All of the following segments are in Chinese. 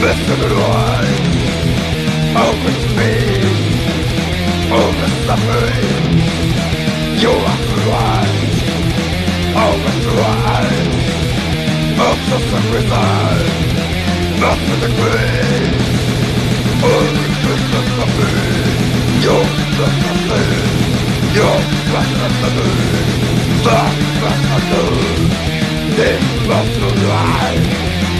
Mystical light Open space Open suffering You are the light Open the light Of the sacrifice Not for the grave Only Christmas suffering Your Christmas suffering Your Christmas suffering The Christmas suffering This was the light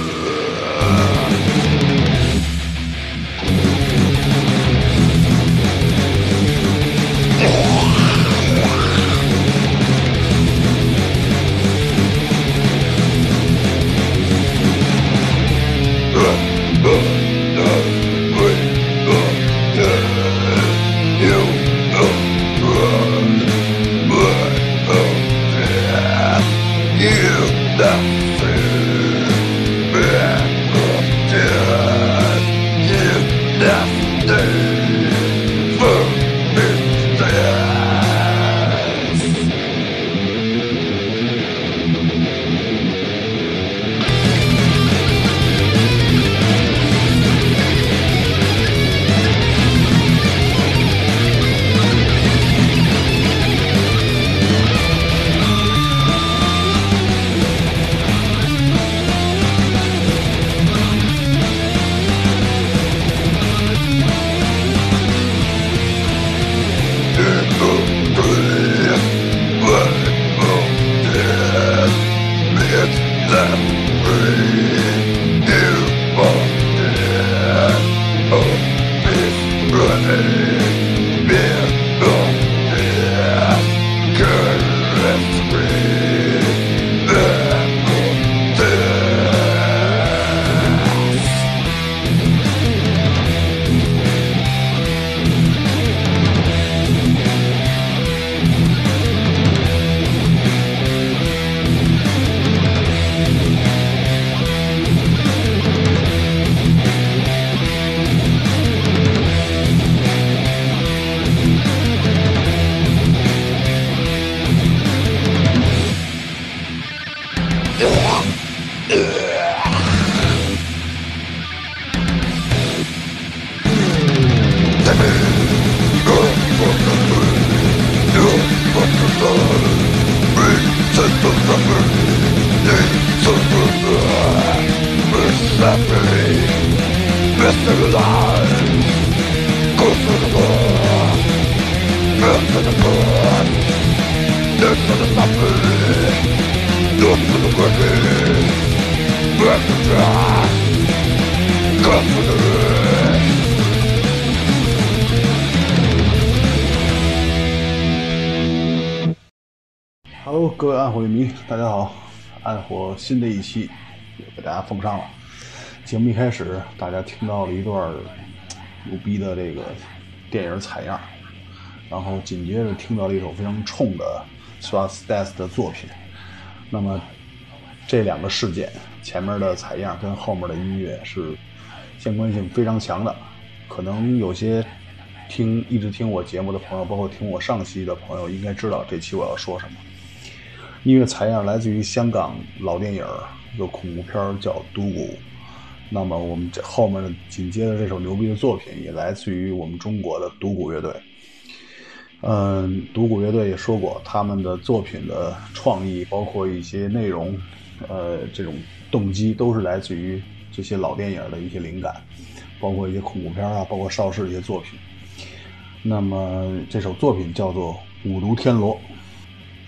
火乐迷，大家好！暗火新的一期又给大家奉上了。节目一开始，大家听到了一段牛逼的这个电影采样，然后紧接着听到了一首非常冲的 s w a s t a s 的作品。那么这两个事件，前面的采样跟后面的音乐是相关性非常强的。可能有些听一直听我节目的朋友，包括听我上期的朋友，应该知道这期我要说什么。音乐采样来自于香港老电影一个恐怖片叫《毒蛊》，那么我们这后面紧接着这首牛逼的作品也来自于我们中国的毒蛊乐队。嗯，毒蛊乐队也说过，他们的作品的创意，包括一些内容，呃，这种动机都是来自于这些老电影的一些灵感，包括一些恐怖片啊，包括邵氏的一些作品。那么这首作品叫做《五毒天罗》。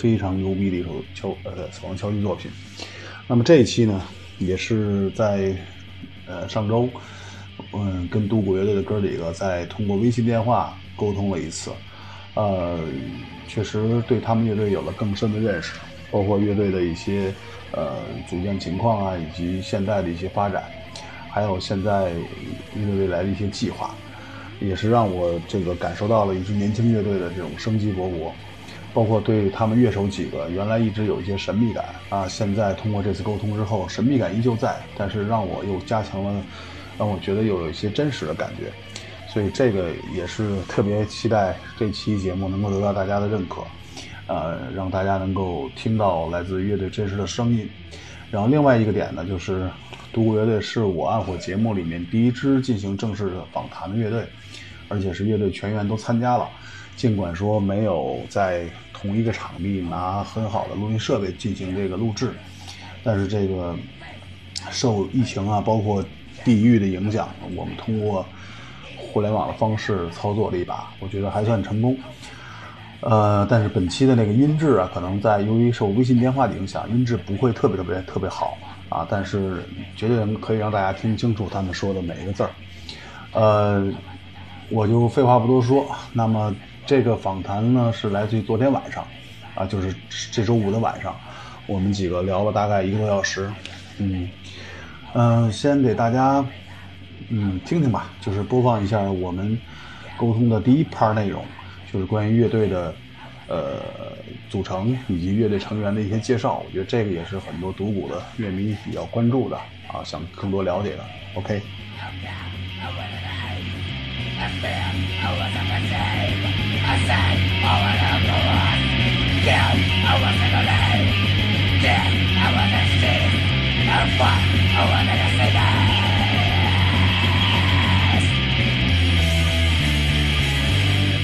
非常牛逼的一首敲呃死亡敲击作品。那么这一期呢，也是在呃上周，嗯，跟独鼓乐队的哥几个在通过微信电话沟通了一次，呃，确实对他们乐队有了更深的认识，包括乐队的一些呃组建情况啊，以及现在的一些发展，还有现在乐队未来的一些计划，也是让我这个感受到了一支年轻乐队的这种生机勃勃。包括对他们乐手几个，原来一直有一些神秘感啊，现在通过这次沟通之后，神秘感依旧在，但是让我又加强了，让我觉得又有一些真实的感觉，所以这个也是特别期待这期节目能够得到大家的认可，呃，让大家能够听到来自乐队真实的声音。然后另外一个点呢，就是独孤乐队是我暗火节目里面第一支进行正式的访谈的乐队，而且是乐队全员都参加了。尽管说没有在同一个场地拿很好的录音设备进行这个录制，但是这个受疫情啊，包括地域的影响，我们通过互联网的方式操作了一把，我觉得还算成功。呃，但是本期的那个音质啊，可能在由于受微信电话的影响，音质不会特别特别特别好啊，但是绝对可以让大家听清楚他们说的每一个字儿。呃，我就废话不多说，那么。这个访谈呢是来自于昨天晚上，啊，就是这周五的晚上，我们几个聊了大概一个多小时，嗯，嗯，先给大家，嗯，听听吧，就是播放一下我们沟通的第一 part 内容，就是关于乐队的呃组成以及乐队成员的一些介绍，我觉得这个也是很多独鼓的乐迷比较关注的啊，想更多了解的，OK。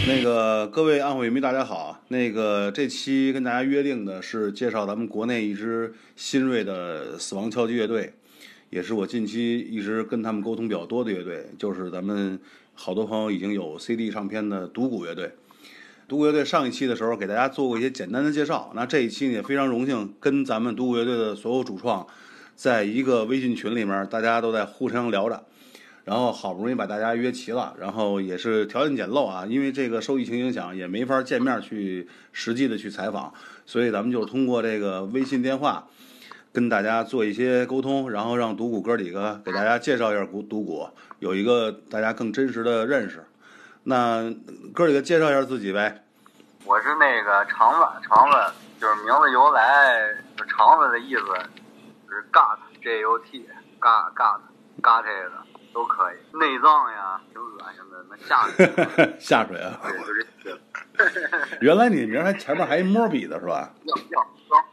那个各位暗火乐迷，大家好。那个这期跟大家约定的是介绍咱们国内一支新锐的死亡敲击乐队，也是我近期一直跟他们沟通比较多的乐队，就是咱们好多朋友已经有 CD 唱片的独鼓乐队。独孤乐队上一期的时候给大家做过一些简单的介绍，那这一期呢也非常荣幸跟咱们独孤乐队的所有主创，在一个微信群里面，大家都在互相聊着，然后好不容易把大家约齐了，然后也是条件简陋啊，因为这个受疫情影响也没法见面去实际的去采访，所以咱们就通过这个微信电话跟大家做一些沟通，然后让独鼓哥几个给大家介绍一下独独鼓，有一个大家更真实的认识。那哥几个介绍一下自己呗。我是那个肠子，肠子就是名字由来，就肠子的意思，就是 gut，J U T，gut gut gut 这个都可以。内脏呀，挺恶心的，那下水。下水啊。对，就这。原来你名还前面还一摸笔的是吧？要要要。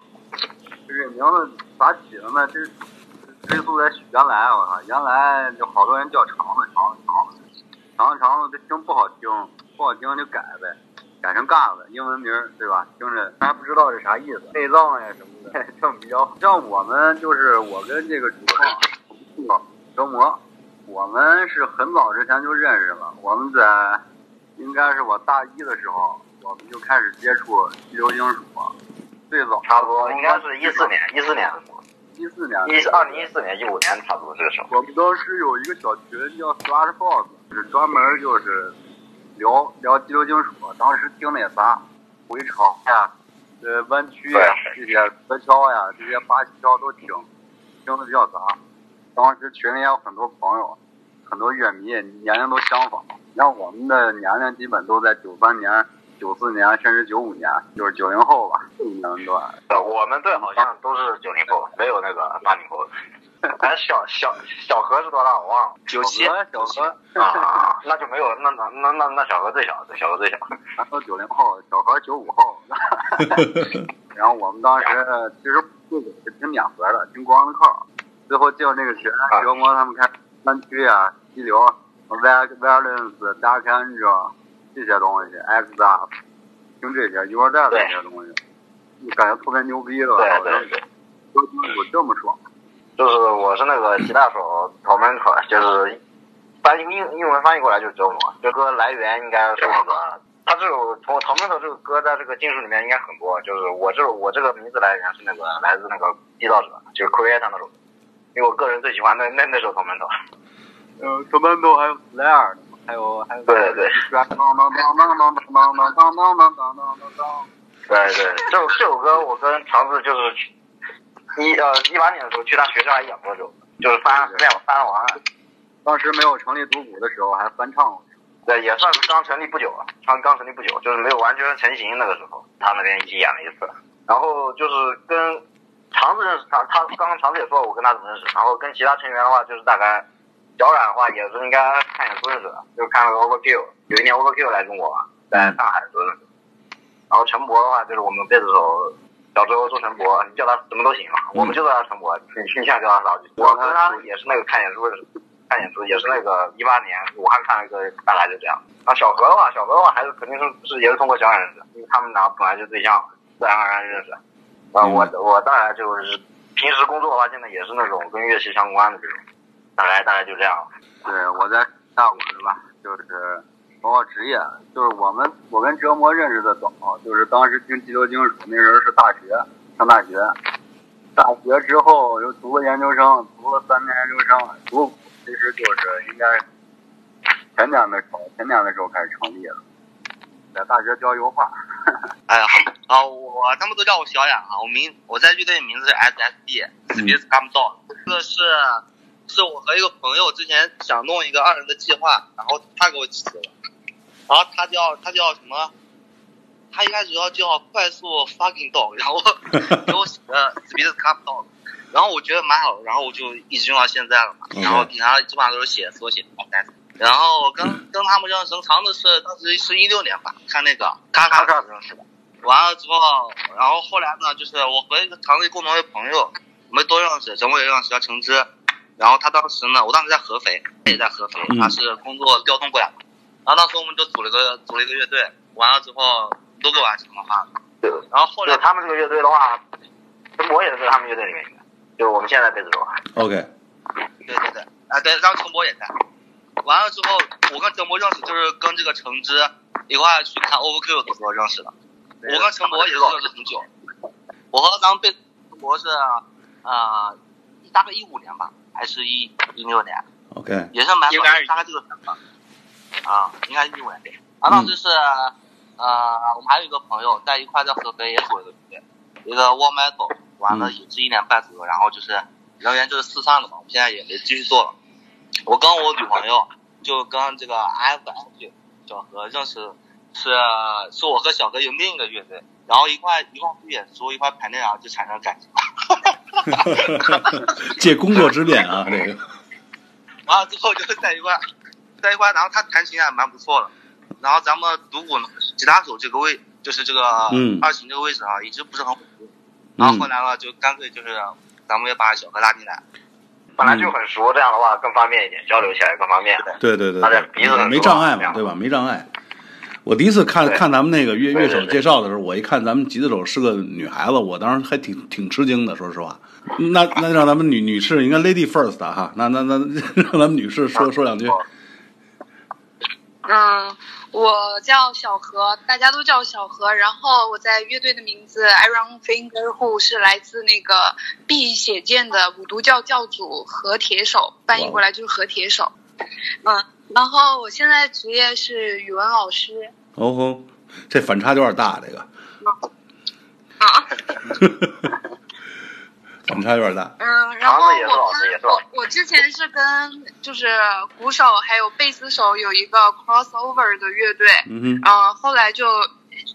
这名字咋起的呢？这追溯在原来，我靠，原来就好多人叫肠子，肠子，肠子。长长的这听不好听，不好听就改呗。改成嘎子，英文名儿对吧？听着还不知道是啥意思，内脏呀什么的，这么比较好。像我们就是我跟这个主创折磨，我们是很早之前就认识了。我们在应该是我大一的时候，我们就开始接触激流金属，最早差不多应该是一四年，一四年一四年，一二零一四年、一五年差不多这个时候。我们当时有一个小群叫 Slash Box，是专门就是聊聊激流金属。当时听那啥回潮呀、呃弯曲呀这些河桥呀、这些八七桥都听，听的比较杂。当时群里也有很多朋友，很多乐迷，年龄都相仿。像我们的年龄基本都在九三年、九四年，甚至九五年，就是九零后吧，这个年龄段。呃我们队好像都是九零后，没有那个八零后的。咱小小小何是多大？我忘了。九七小何，小何，啊，那就没有，那那那那那小何最小，小何最小。咱都九零后，小何九五后。然后我们当时其实不是挺免盒的，挺光的靠。最后进入这个群，折磨他们开湾区啊、激流、Violence、Dark Angel 这些东西，X Up，听这些 u r d e 这些东西，就感觉特别牛逼了。对对对，说清楚这么爽。就是我是那个吉他手 Tomato，就是翻译英英文翻译过来就是折磨。这歌来源应该是那个，他这首从 Tomato 这个歌在这个金属里面应该很多。就是我这首我这个名字来源是那个来自那个缔造者，就是 Creator 那首，因为我个人最喜欢那那那首 Tomato。呃，Tomato 还有莱尔 r 还有还有，对对对，对对，这首这首歌我跟长子就是一呃一八年的时候去他学校还演过这首，就是翻没有翻完了。当时没有成立独舞的时候还翻唱过。对，也算是刚成立不久啊，刚刚成立不久，就是没有完全成型那个时候，他那边一起演了一次。然后就是跟肠子认识，他他刚刚肠子也说了，我跟他怎么认识。然后跟其他成员的话，就是大概小冉的话也是应该看演出认识的，就看了个 Overkill，有一年 Overkill 来中国嘛，在上海的时候认识。然后陈博的话，就是我们贝斯手小周周陈博，你叫他什么都行啊，我们就叫他陈博，你你想叫他啥。我跟他也是那个看演出。看演出也是那个一八年武汉看了一个，大概就这样。啊小何的话，小何的话还是肯定是是也是通过小冉认识，因为他们俩本来就对象，自然而然认识。啊、嗯我我大概就是平时工作的话，现在也是那种跟乐器相关的这种，大概大概就这样。对，我在大我是吧？就是包括职业，就是我们我跟折磨认识的早，就是当时听激流金属那时候是大学上大学，大学之后又读了研究生，读了三年研究生，读其实就是应该前年的时候，前年的时候开始成立的，在大学教油画。哎呀，好，啊，我他们都叫我小雅啊，我名我在乐队名字是 SSD，SBScomedown 这个是是我和一个朋友之前想弄一个二人的计划，然后他给我起的，然后他叫他叫什么？他一开始要叫快速 fucking dog，然后给我写的 Come Down，然后我觉得蛮好，然后我就一直用到现在了嘛，然后平常基本上都是写缩写单词。然后跟跟他们认识，长的是当时是一六年吧，看那个咔咔咔认识的。完了之后，然后后来呢，就是我和一个长的共同的朋友，我们都认识，陈伟也认识，叫橙汁。然后他当时呢，我当时在合肥，他也在合肥，他是工作调动过来的。然后当时我们就组了个组了一个乐队，完了之后都给我安成了哈。对，然后后来他们这个乐队的话，陈博也是在他们乐队里面的，就是我们现在贝斯手。OK，对对对，啊对，然后陈博也在。完了之后，我跟陈博认识就是跟这个橙汁一块去看 Overkill 的时候认识的。我跟陈博也是认识很久。我和咱们贝陈博是啊、呃，大概一五年吧，还是一一六年，OK，也是蛮大概这个时候啊，应该是一五年。啊，当时是呃，我们还有一个朋友在一块在合肥也组了一个乐队，一个 War Metal，完了也是一年半左右，然后就是人员就是四散了嘛，我们现在也没继续做了。我跟我女朋友就跟这个 F F 小何认识，是是我和小何有另一个乐队，然后一块一块去演出，一块排练，然后就产生感情。借工作之便啊，这个。完了之后就在一块，在一块，然后他弹琴还蛮不错的，然后咱们独鼓呢，吉他手这个位就是这个嗯二琴这个位置啊，一直不是很稳定。然后后来呢，就干脆就是咱们也把小何拉进来。本来就很熟，这样的话更方便一点，交流起来更方便。对对对没障碍嘛，对吧？没障碍。我第一次看看咱们那个乐乐手介绍的时候，我一看咱们吉他手是个女孩子，我当时还挺挺吃惊的，说实话。那那让咱们女女士应该 lady first 啊哈，那那那让咱们女士说说两句。嗯，我叫小何，大家都叫小何。然后我在乐队的名字 Iron Finger Who 是来自那个《碧血剑》的五毒教教主何铁手，翻译过来就是何铁手。嗯，然后我现在职业是语文老师。哦吼，这反差有点大，这个啊，反差有点大。嗯，然后我我我之前是跟就是鼓手还有贝斯手有一个 crossover 的乐队，嗯哼，嗯，后来就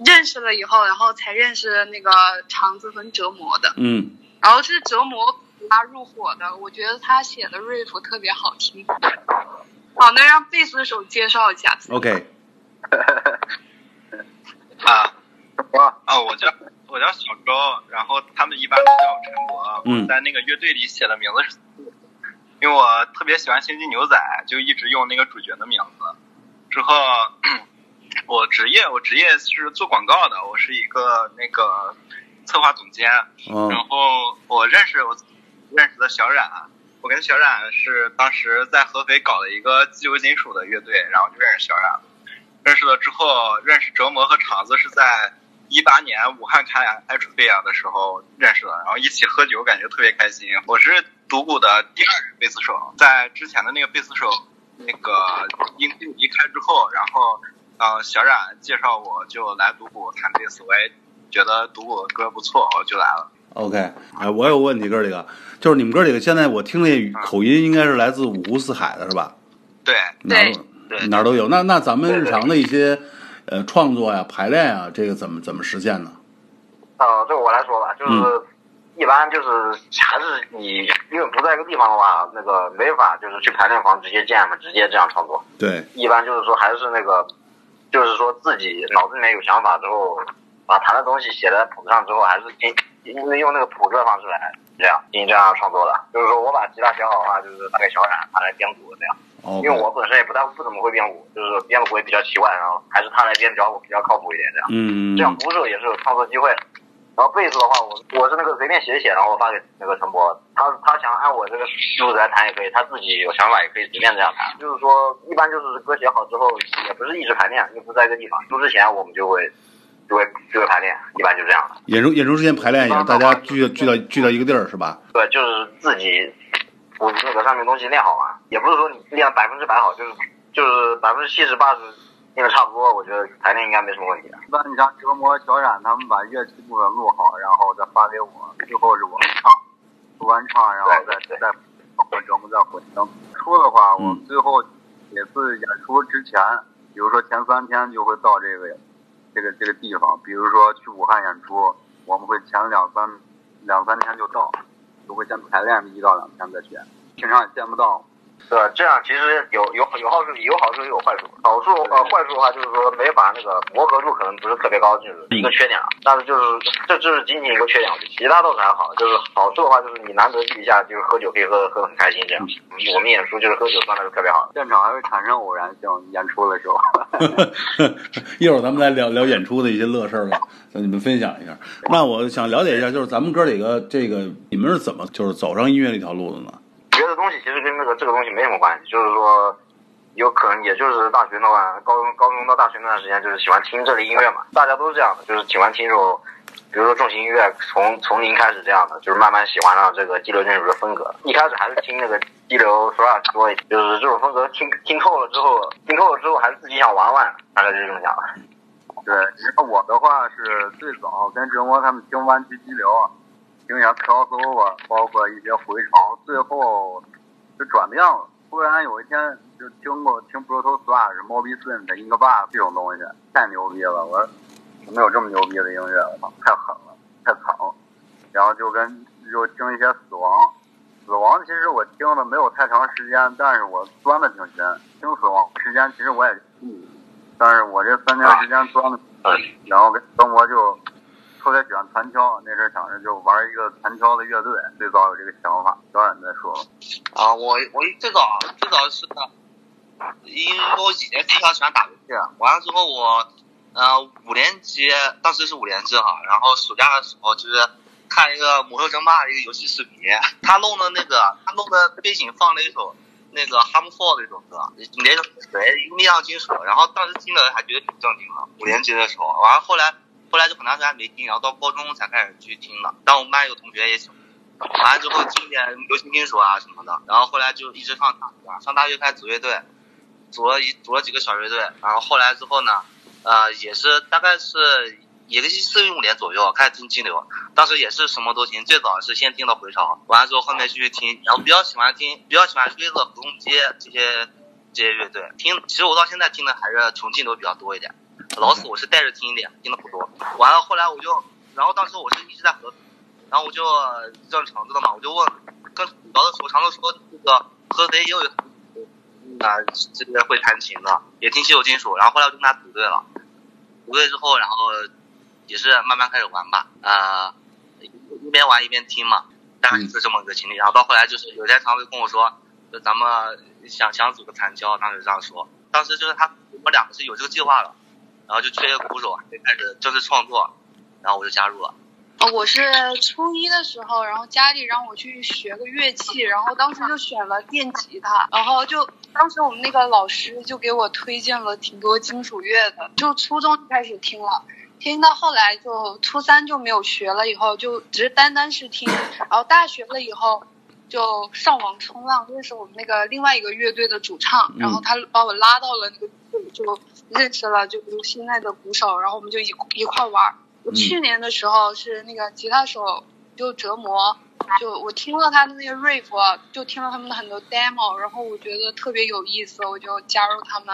认识了以后，然后才认识那个肠子和折磨的，嗯，然后是折磨拉入伙的，我觉得他写的 riff 特别好听。好，那让贝斯手介绍一下。OK，啊我啊，我叫我叫小周，然后他们一般都叫我陈博。嗯我在那个乐队里写的名字是，因为我特别喜欢《星际牛仔》，就一直用那个主角的名字。之后，我职业我职业是做广告的，我是一个那个策划总监。嗯然后我认识我认识的小冉，我跟小冉是当时在合肥搞了一个自由金属的乐队，然后就认识小冉了。认识了之后，认识折磨和厂子是在一八年武汉开爱处飞扬的时候认识的，然后一起喝酒，感觉特别开心。我是独鼓的第二任贝斯手，在之前的那个贝斯手那个因病离开之后，然后呃小冉介绍我就来独鼓弹贝斯，我也觉得独鼓的歌不错，我就来了。OK，哎，我有问题，哥儿几个，就是你们哥儿几个现在我听那口音应该是来自五湖四海的是吧？对哪都对哪儿都有。那那咱们日常的一些呃创作呀、排练啊，这个怎么怎么实现呢？呃，这个我来说吧，就是、嗯一般就是还是你因为不在一个地方的话，那个没法就是去排练房直接见嘛，直接这样创作。对，一般就是说还是那个，就是说自己脑子里面有想法之后，把弹的东西写在谱子上之后，还是听因为用那个谱子的方式来这样进行这样创作的。就是说我把吉他写好的话，就是打给小冉，他来编鼓这样。因为我本身也不太不怎么会编舞，就是编的鼓也比较奇怪，然后还是他来编比较比较靠谱一点这样。嗯这样鼓手也是有创作机会。然后贝斯的话，我我是那个随便写写，然后发给那个陈博，他他想按我这个路子来弹也可以，他自己有想法也可以随便这样弹。就是说，一般就是歌写好之后，也不是一直排练，又不在一个地方，录之前我们就会就会就会排练，一般就这样的。演出演出之前排练一下，大家聚聚到聚到一个地儿是吧？对，就是自己我那个上面东西练好嘛，也不是说你练百分之百好，就是就是百分之七十八十练的差不多，我觉得排练应该没什么问题的。一般你像折磨小冉他们把乐器部分录好，然后再发给我，最后是我们唱，录完唱，然后再再混声再混声。出的话，嗯我们最后每次演出之前，比如说前三天就会到这个这个这个地方，比如说去武汉演出，我们会前两三两三天就到，就会先排练一到两天再去演，平常也见不到。对，这样其实有有有好处，有好处也有坏处。好处呃，坏处的话就是说没法那个磨合度可能不是特别高，就是一个缺点啊。但是就是这就是仅仅一个缺点，其他倒是还好。就是好处的话就是你难得聚一下，就是喝酒可以喝喝得很开心这样。我们演出就是喝酒状态是特别好的。现场还会产生偶然性，演出的时候。一会儿咱们来聊聊演出的一些乐事儿吧，跟你们分享一下。那我想了解一下，就是咱们哥几个这个，你们是怎么就是走上音乐这条路的呢？这东西其实跟那个这个东西没什么关系，就是说，有可能也就是大学那段，高中高中到大学那段时间，就是喜欢听这类音乐嘛，大家都是这样的，就是喜欢听这种，比如说重型音乐，从从零开始这样的，就是慢慢喜欢上这个激流金属的风格。一开始还是听那个激流 thrash 多一点，就是这种风格听听透了之后，听透了之后还是自己想玩玩，大概就是这么想的。对，你看我的话是最早跟折磨他们听弯曲激流，听一下 crossover，包括一些回潮，最后就转变了。突然有一天就听过听 Proto Slash、Moby Sin 的 Ingaba 这种东西，太牛逼了！我说没有这么牛逼的音乐，我操，太狠了，太惨了。然后就跟就听一些死亡，死亡其实我听的没有太长时间，但是我钻的挺深。听死亡时间其实我也嗯，但是我这三年时间钻的。然后跟生活就特别喜欢弹敲，那阵儿想着就玩一个弹敲的乐队，最早有这个想法。小冉再说。啊，我我最早最早是，因为我以前非常喜欢打游戏，完了之后我，呃，五年级当时是五年制哈，然后暑假的时候就是看一个《魔兽争霸》的一个游戏视频，他弄的那个他弄的背景放了一首那个 Harmful 的一首歌，连谁一个力量金属，然后当时听的还觉得挺正经的，五年级的时候，完了后来后来就很长时间没听，然后到高中才开始去听的，但我们班有同学也喜欢。完了之后听点流行金属啊什么的，然后后来就一直上大学，上大学开始组乐队，组了一组了几个小乐队，然后后来之后呢，呃，也是大概是也是四零五年左右开始听激流，当时也是什么都听，最早是先听的回潮，完了之后后面继续听，然后比较喜欢听，比较喜欢追的合同街这些这些乐队，听，其实我到现在听的还是重庆流比较多一点，老死我是带着听一点，听的不多，完了后来我就，然后当时我是一直在合。然后我就正常子的嘛，我就问，跟聊的时候，常子说这个合肥也有啊，这边会弹琴的，也听稀有金属。然后后来我就跟他组队了，组队之后，然后也是慢慢开始玩吧，啊，一边玩一边听嘛，大概是这么一个经历。然后到后来就是有天常子跟我说，就咱们想想组个残交，当时这样说。当时就是他我们两个是有这个计划的，然后就缺一个鼓手，就开始正式创作，然后我就加入了。我是初一的时候，然后家里让我去学个乐器，然后当时就选了电吉他，然后就当时我们那个老师就给我推荐了挺多金属乐的，就初中开始听了，听到后来就初三就没有学了，以后就只是单单是听，然后大学了以后就上网冲浪，认识我们那个另外一个乐队的主唱，然后他把我拉到了那个队，就认识了就比如现在的鼓手，然后我们就一一块玩。我去年的时候是那个吉他手就折磨，就我听了他的那个 riff，就听了他们的很多 demo，然后我觉得特别有意思，我就加入他们。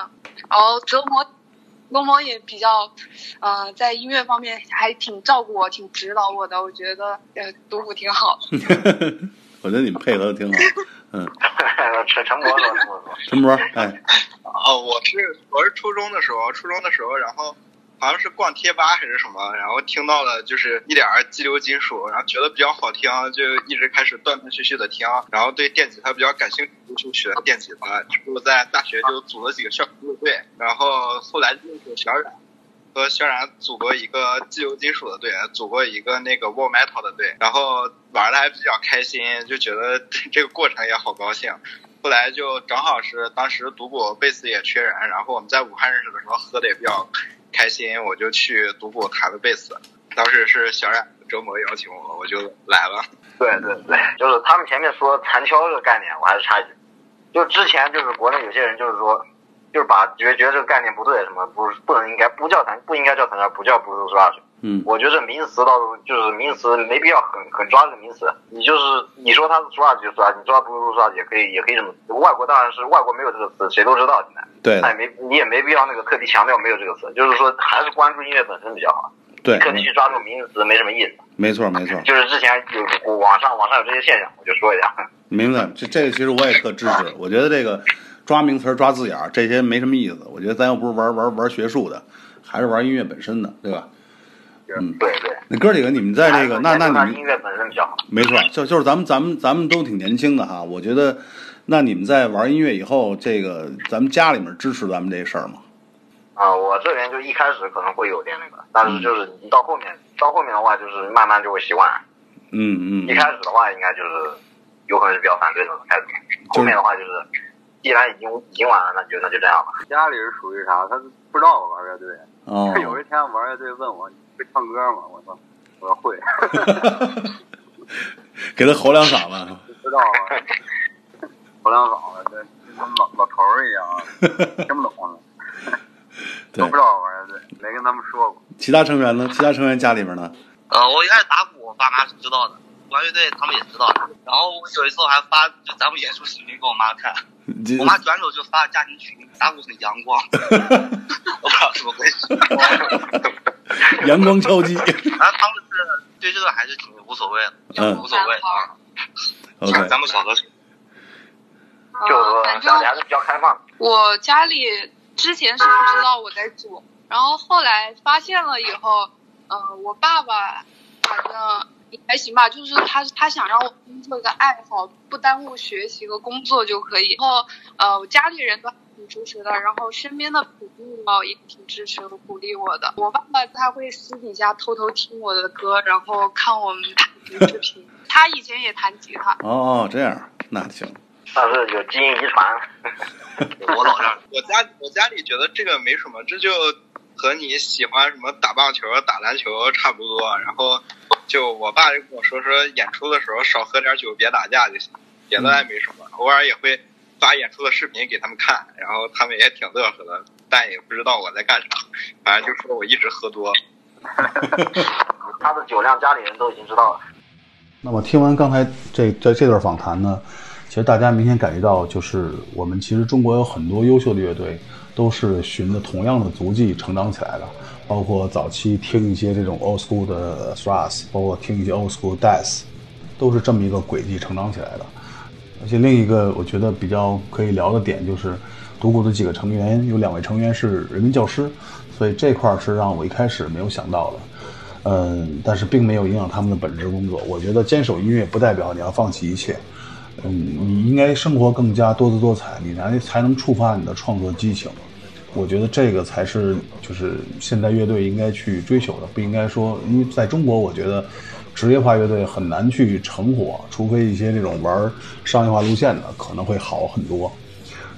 然后折磨，折磨也比较，呃，在音乐方面还挺照顾我，挺指导我的，我觉得呃，独舞挺好。我觉得你们配合的挺好，嗯。陈陈博说，陈博，哎。哦，我是我是初中的时候，初中的时候，然后。好像是逛贴吧还是什么，然后听到了就是一点激流金属，然后觉得比较好听，就一直开始断断续续的听，然后对电吉他比较感兴趣，就学电吉他。之后在大学就组了几个校乐队，然后后来认识小冉，和小冉组过一个激流金属的队，组过一个那个 War Metal 的队，然后玩的还比较开心，就觉得这个过程也好高兴。后来就正好是当时独鼓贝斯也缺人，然后我们在武汉认识的时候喝的也比较。开心，我就去独鼓弹了贝斯。当时是小冉周末邀请我，我就来了。对对对，就是他们前面说残敲这个概念，我还是插一句，就之前就是国内有些人就是说，就是把觉觉得这个概念不对，什么不不能应该不叫残不应该叫残敲，不叫不是抓去。嗯，我觉得名词倒是就是名词没必要很很抓这个名词。你就是你说它是抓就抓，你抓不是抓也可以也可以这么。外国当然是外国没有这个词，谁都知道现在。对，那也没你也没必要那个特地强调没有这个词，就是说还是关注音乐本身比较好。对，特地去抓住名词没什么意思。没错没错。就是之前有网上网上有这些现象，我就说一下。明白，这这个其实我也特支持。我觉得这个抓名词抓字眼儿这些没什么意思。我觉得咱又不是玩玩玩学术的，还是玩音乐本身的，对吧？嗯，对对。那哥几个，你们在这个那那你们音乐本身比较好。没错，就就是咱们咱们咱们都挺年轻的哈，我觉得。那你们在玩音乐以后，这个咱们家里面支持咱们这事儿吗？啊，我这边就一开始可能会有点那个，但是就是你到后面，到后面的话就是慢慢就会习惯。嗯嗯。一开始的话，应该就是有可能是比较反对那种态度。后面的话就是，既然已经已经玩了，那就那就这样吧。家里是属于啥？他不知道我玩乐队。哦。有一天玩乐队问我会唱歌吗？我说我说会。给他吼两嗓子。不知道啊。吼两嗓子，这跟老老头儿一样，听不懂了。都不知道玩乐队，没跟他们说过。其他成员呢？其他成员家里边呢？呃，我一开始打鼓，我爸妈是知道的，玩乐队他们也知道。然后我有一次我还发就咱们演出视频给我妈看，我妈转手就发家庭群，打鼓很阳光，我不知道怎么回事。阳光敲击。然后他们是对这个还是挺无所谓的，嗯，无所谓啊。OK，咱们小河水。就是反正还是比较开放。我家里之前是不知道我在做，然后后来发现了以后，嗯，我爸爸反正也还行吧，就是他他想让我做一个爱好，不耽误学习和工作就可以。然后呃，我家里人都挺支持的，然后身边的朋友也挺支持和鼓励我的。我爸爸他会私底下偷偷听我的歌，然后看我们弹琴视频。他以前也弹吉他。哦哦，这样那行。那是有基因遗传。我老家，我家我家里觉得这个没什么，这就和你喜欢什么打棒球、打篮球差不多。然后就我爸就跟我说说，演出的时候少喝点酒，别打架就行，别的也没什么。偶尔也会发演出的视频给他们看，然后他们也挺乐呵的，但也不知道我在干啥，反正就说我一直喝多。他的酒量，家里人都已经知道了。那么听完刚才这这这段访谈呢？其实大家明显感觉到，就是我们其实中国有很多优秀的乐队，都是循着同样的足迹成长起来的。包括早期听一些这种 old school 的 thrash，包括听一些 old school death，都是这么一个轨迹成长起来的。而且另一个我觉得比较可以聊的点就是，独孤的几个成员有两位成员是人民教师，所以这块是让我一开始没有想到的。嗯，但是并没有影响他们的本职工作。我觉得坚守音乐不代表你要放弃一切。嗯，你应该生活更加多姿多彩，你才才能触发你的创作激情。我觉得这个才是就是现代乐队应该去追求的，不应该说，因为在中国，我觉得职业化乐队很难去成火，除非一些这种玩商业化路线的可能会好很多。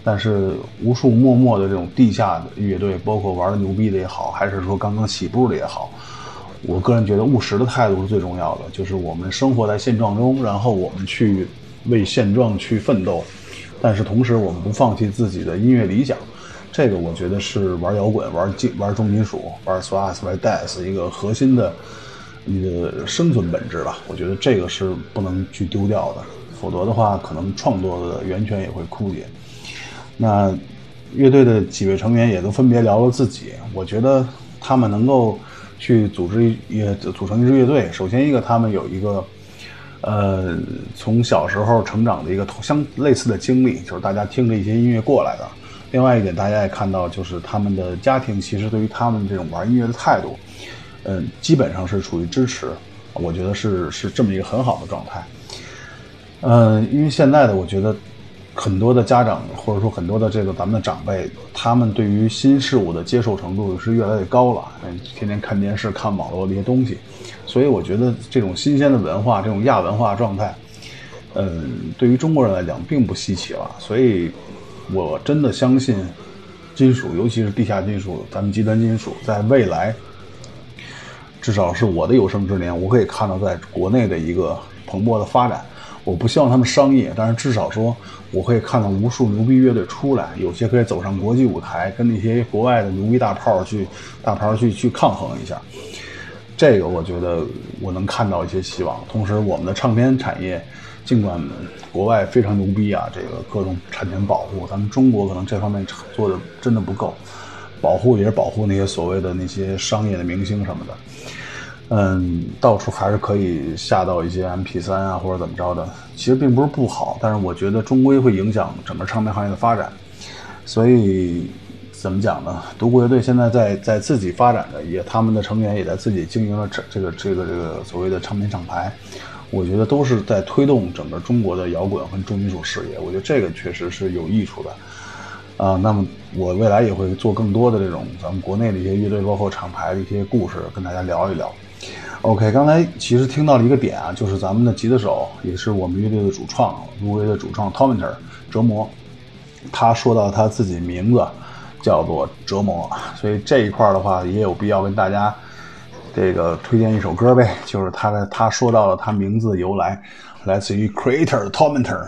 但是无数默默的这种地下的乐队，包括玩的牛逼的也好，还是说刚刚起步的也好，我个人觉得务实的态度是最重要的，就是我们生活在现状中，然后我们去。为现状去奋斗，但是同时我们不放弃自己的音乐理想，这个我觉得是玩摇滚、玩金、玩重金属、玩 thrash、玩 death 一个核心的一个生存本质吧。我觉得这个是不能去丢掉的，否则的话，可能创作的源泉也会枯竭。那乐队的几位成员也都分别聊了自己，我觉得他们能够去组织一组成一支乐队，首先一个他们有一个。呃，从小时候成长的一个相类似的经历，就是大家听着一些音乐过来的。另外一点，大家也看到，就是他们的家庭其实对于他们这种玩音乐的态度，嗯，基本上是处于支持。我觉得是是这么一个很好的状态。嗯，因为现在的我觉得很多的家长或者说很多的这个咱们的长辈，他们对于新事物的接受程度是越来越高了。嗯，天天看电视、看网络这些东西。所以我觉得这种新鲜的文化，这种亚文化状态，嗯，对于中国人来讲并不稀奇了。所以，我真的相信，金属，尤其是地下金属，咱们极端金属，在未来，至少是我的有生之年，我可以看到在国内的一个蓬勃的发展。我不希望他们商业，但是至少说，我可以看到无数牛逼乐队出来，有些可以走上国际舞台，跟那些国外的牛逼大炮去大炮去去抗衡一下。这个我觉得我能看到一些希望。同时，我们的唱片产业，尽管国外非常牛逼啊，这个各种产权保护，咱们中国可能这方面做的真的不够。保护也是保护那些所谓的那些商业的明星什么的。嗯，到处还是可以下到一些 MP3 啊，或者怎么着的。其实并不是不好，但是我觉得终归会影响整个唱片行业的发展。所以。怎么讲呢？独孤乐队现在在在自己发展的，也他们的成员也在自己经营了这这个这个这个所谓的唱片厂牌，我觉得都是在推动整个中国的摇滚和重金属事业。我觉得这个确实是有益处的，啊，那么我未来也会做更多的这种咱们国内的一些乐队，包括厂牌的一些故事，跟大家聊一聊。OK，刚才其实听到了一个点啊，就是咱们的吉他手，也是我们乐队的主创，独孤的主创 Tomater 折磨，他说到他自己名字。叫做折磨，所以这一块的话也有必要跟大家这个推荐一首歌呗，就是他的他说到了他名字由来，来自于 Creator Tormentor。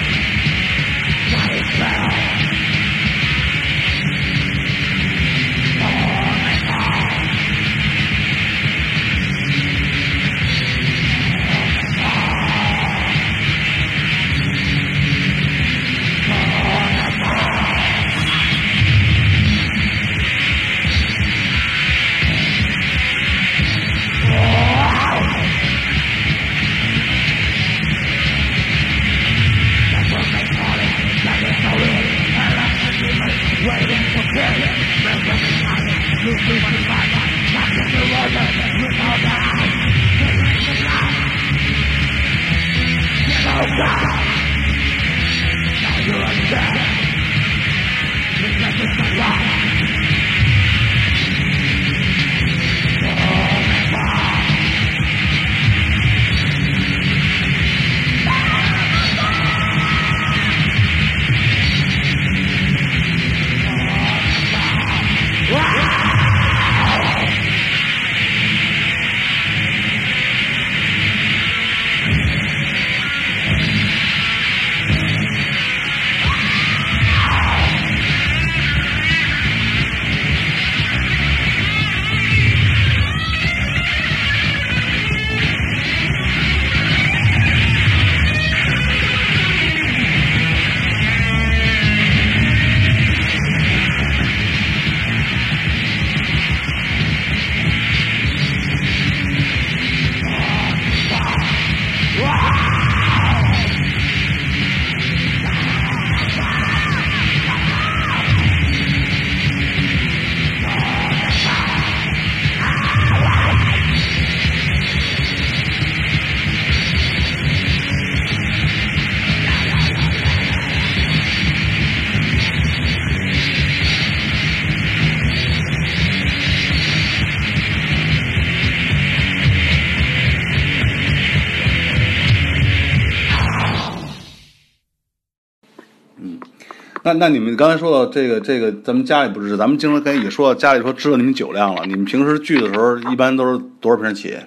那那你们刚才说到这个这个，咱们家里不是，咱们经常跟也说到家里说知道你们酒量了。你们平时聚的时候，一般都是多少瓶起？啊，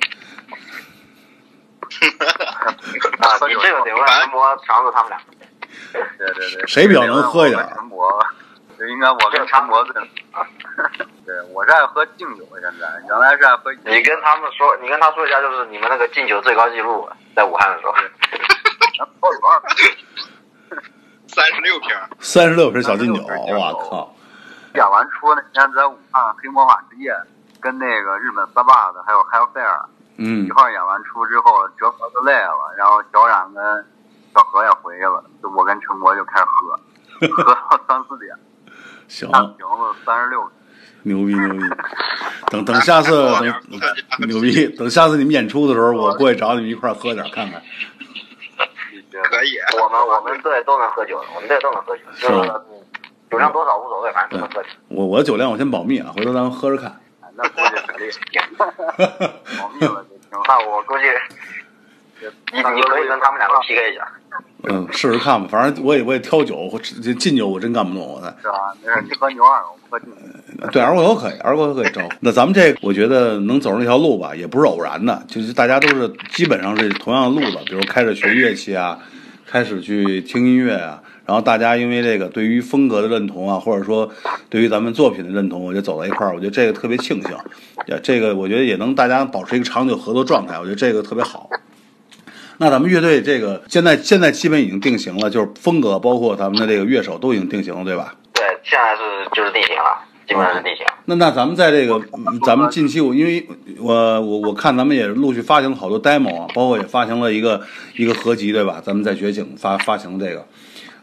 你这个得问陈博、强子他们俩。对对对，谁比较能喝一点陈博，应该我跟陈博最。对，我是爱喝敬酒，现在原来是爱喝。你跟他们说，你跟他说一下，就是你们那个敬酒最高记录，在武汉的时候。三十六瓶。三十六瓶小金酒，我靠！演完出那天在武汉黑魔法之夜，跟那个日本 SPA 的还有 Hellfire 嗯一，块演完出之后，折合都累了，然后小冉跟小何也回去了，就我跟陈博就开始喝，喝到三四点，行，大瓶子三十六。牛逼牛逼！等等下次 等牛逼，等下次你们演出的时候，我过去找你们一块儿喝点看看。可以。我们我们队都能喝酒，我们队都能喝酒，就是是吗嗯酒量多少无所谓，反正都能喝酒。我我酒量我先保密啊，回头咱们喝着看。那估计肯定 保密了就挺好。那我估计你你可以跟他们两个 PK 一下。嗯，试试看吧，反正我也我也挑酒，我这禁酒我真干不动，我才。是吧？没事，你喝牛二，我不喝酒。对，二锅头可以，二锅头可以招。那咱们这个，我觉得能走上这条路吧，也不是偶然的，就是大家都是基本上是同样的路子，比如开始学乐器啊，开始去听音乐啊，然后大家因为这个对于风格的认同啊，或者说对于咱们作品的认同，我就走到一块儿，我觉得这个特别庆幸，也这个我觉得也能大家保持一个长久合作状态，我觉得这个特别好。那咱们乐队这个现在现在基本已经定型了，就是风格包括咱们的这个乐手都已经定型了，对吧？对，现在是就是定型了，基本上是定型。那那咱们在这个，嗯咱们近期我因为我我我看咱们也陆续发行了好多 demo 啊，包括也发行了一个一个合集，对吧？咱们在觉醒发发行这个，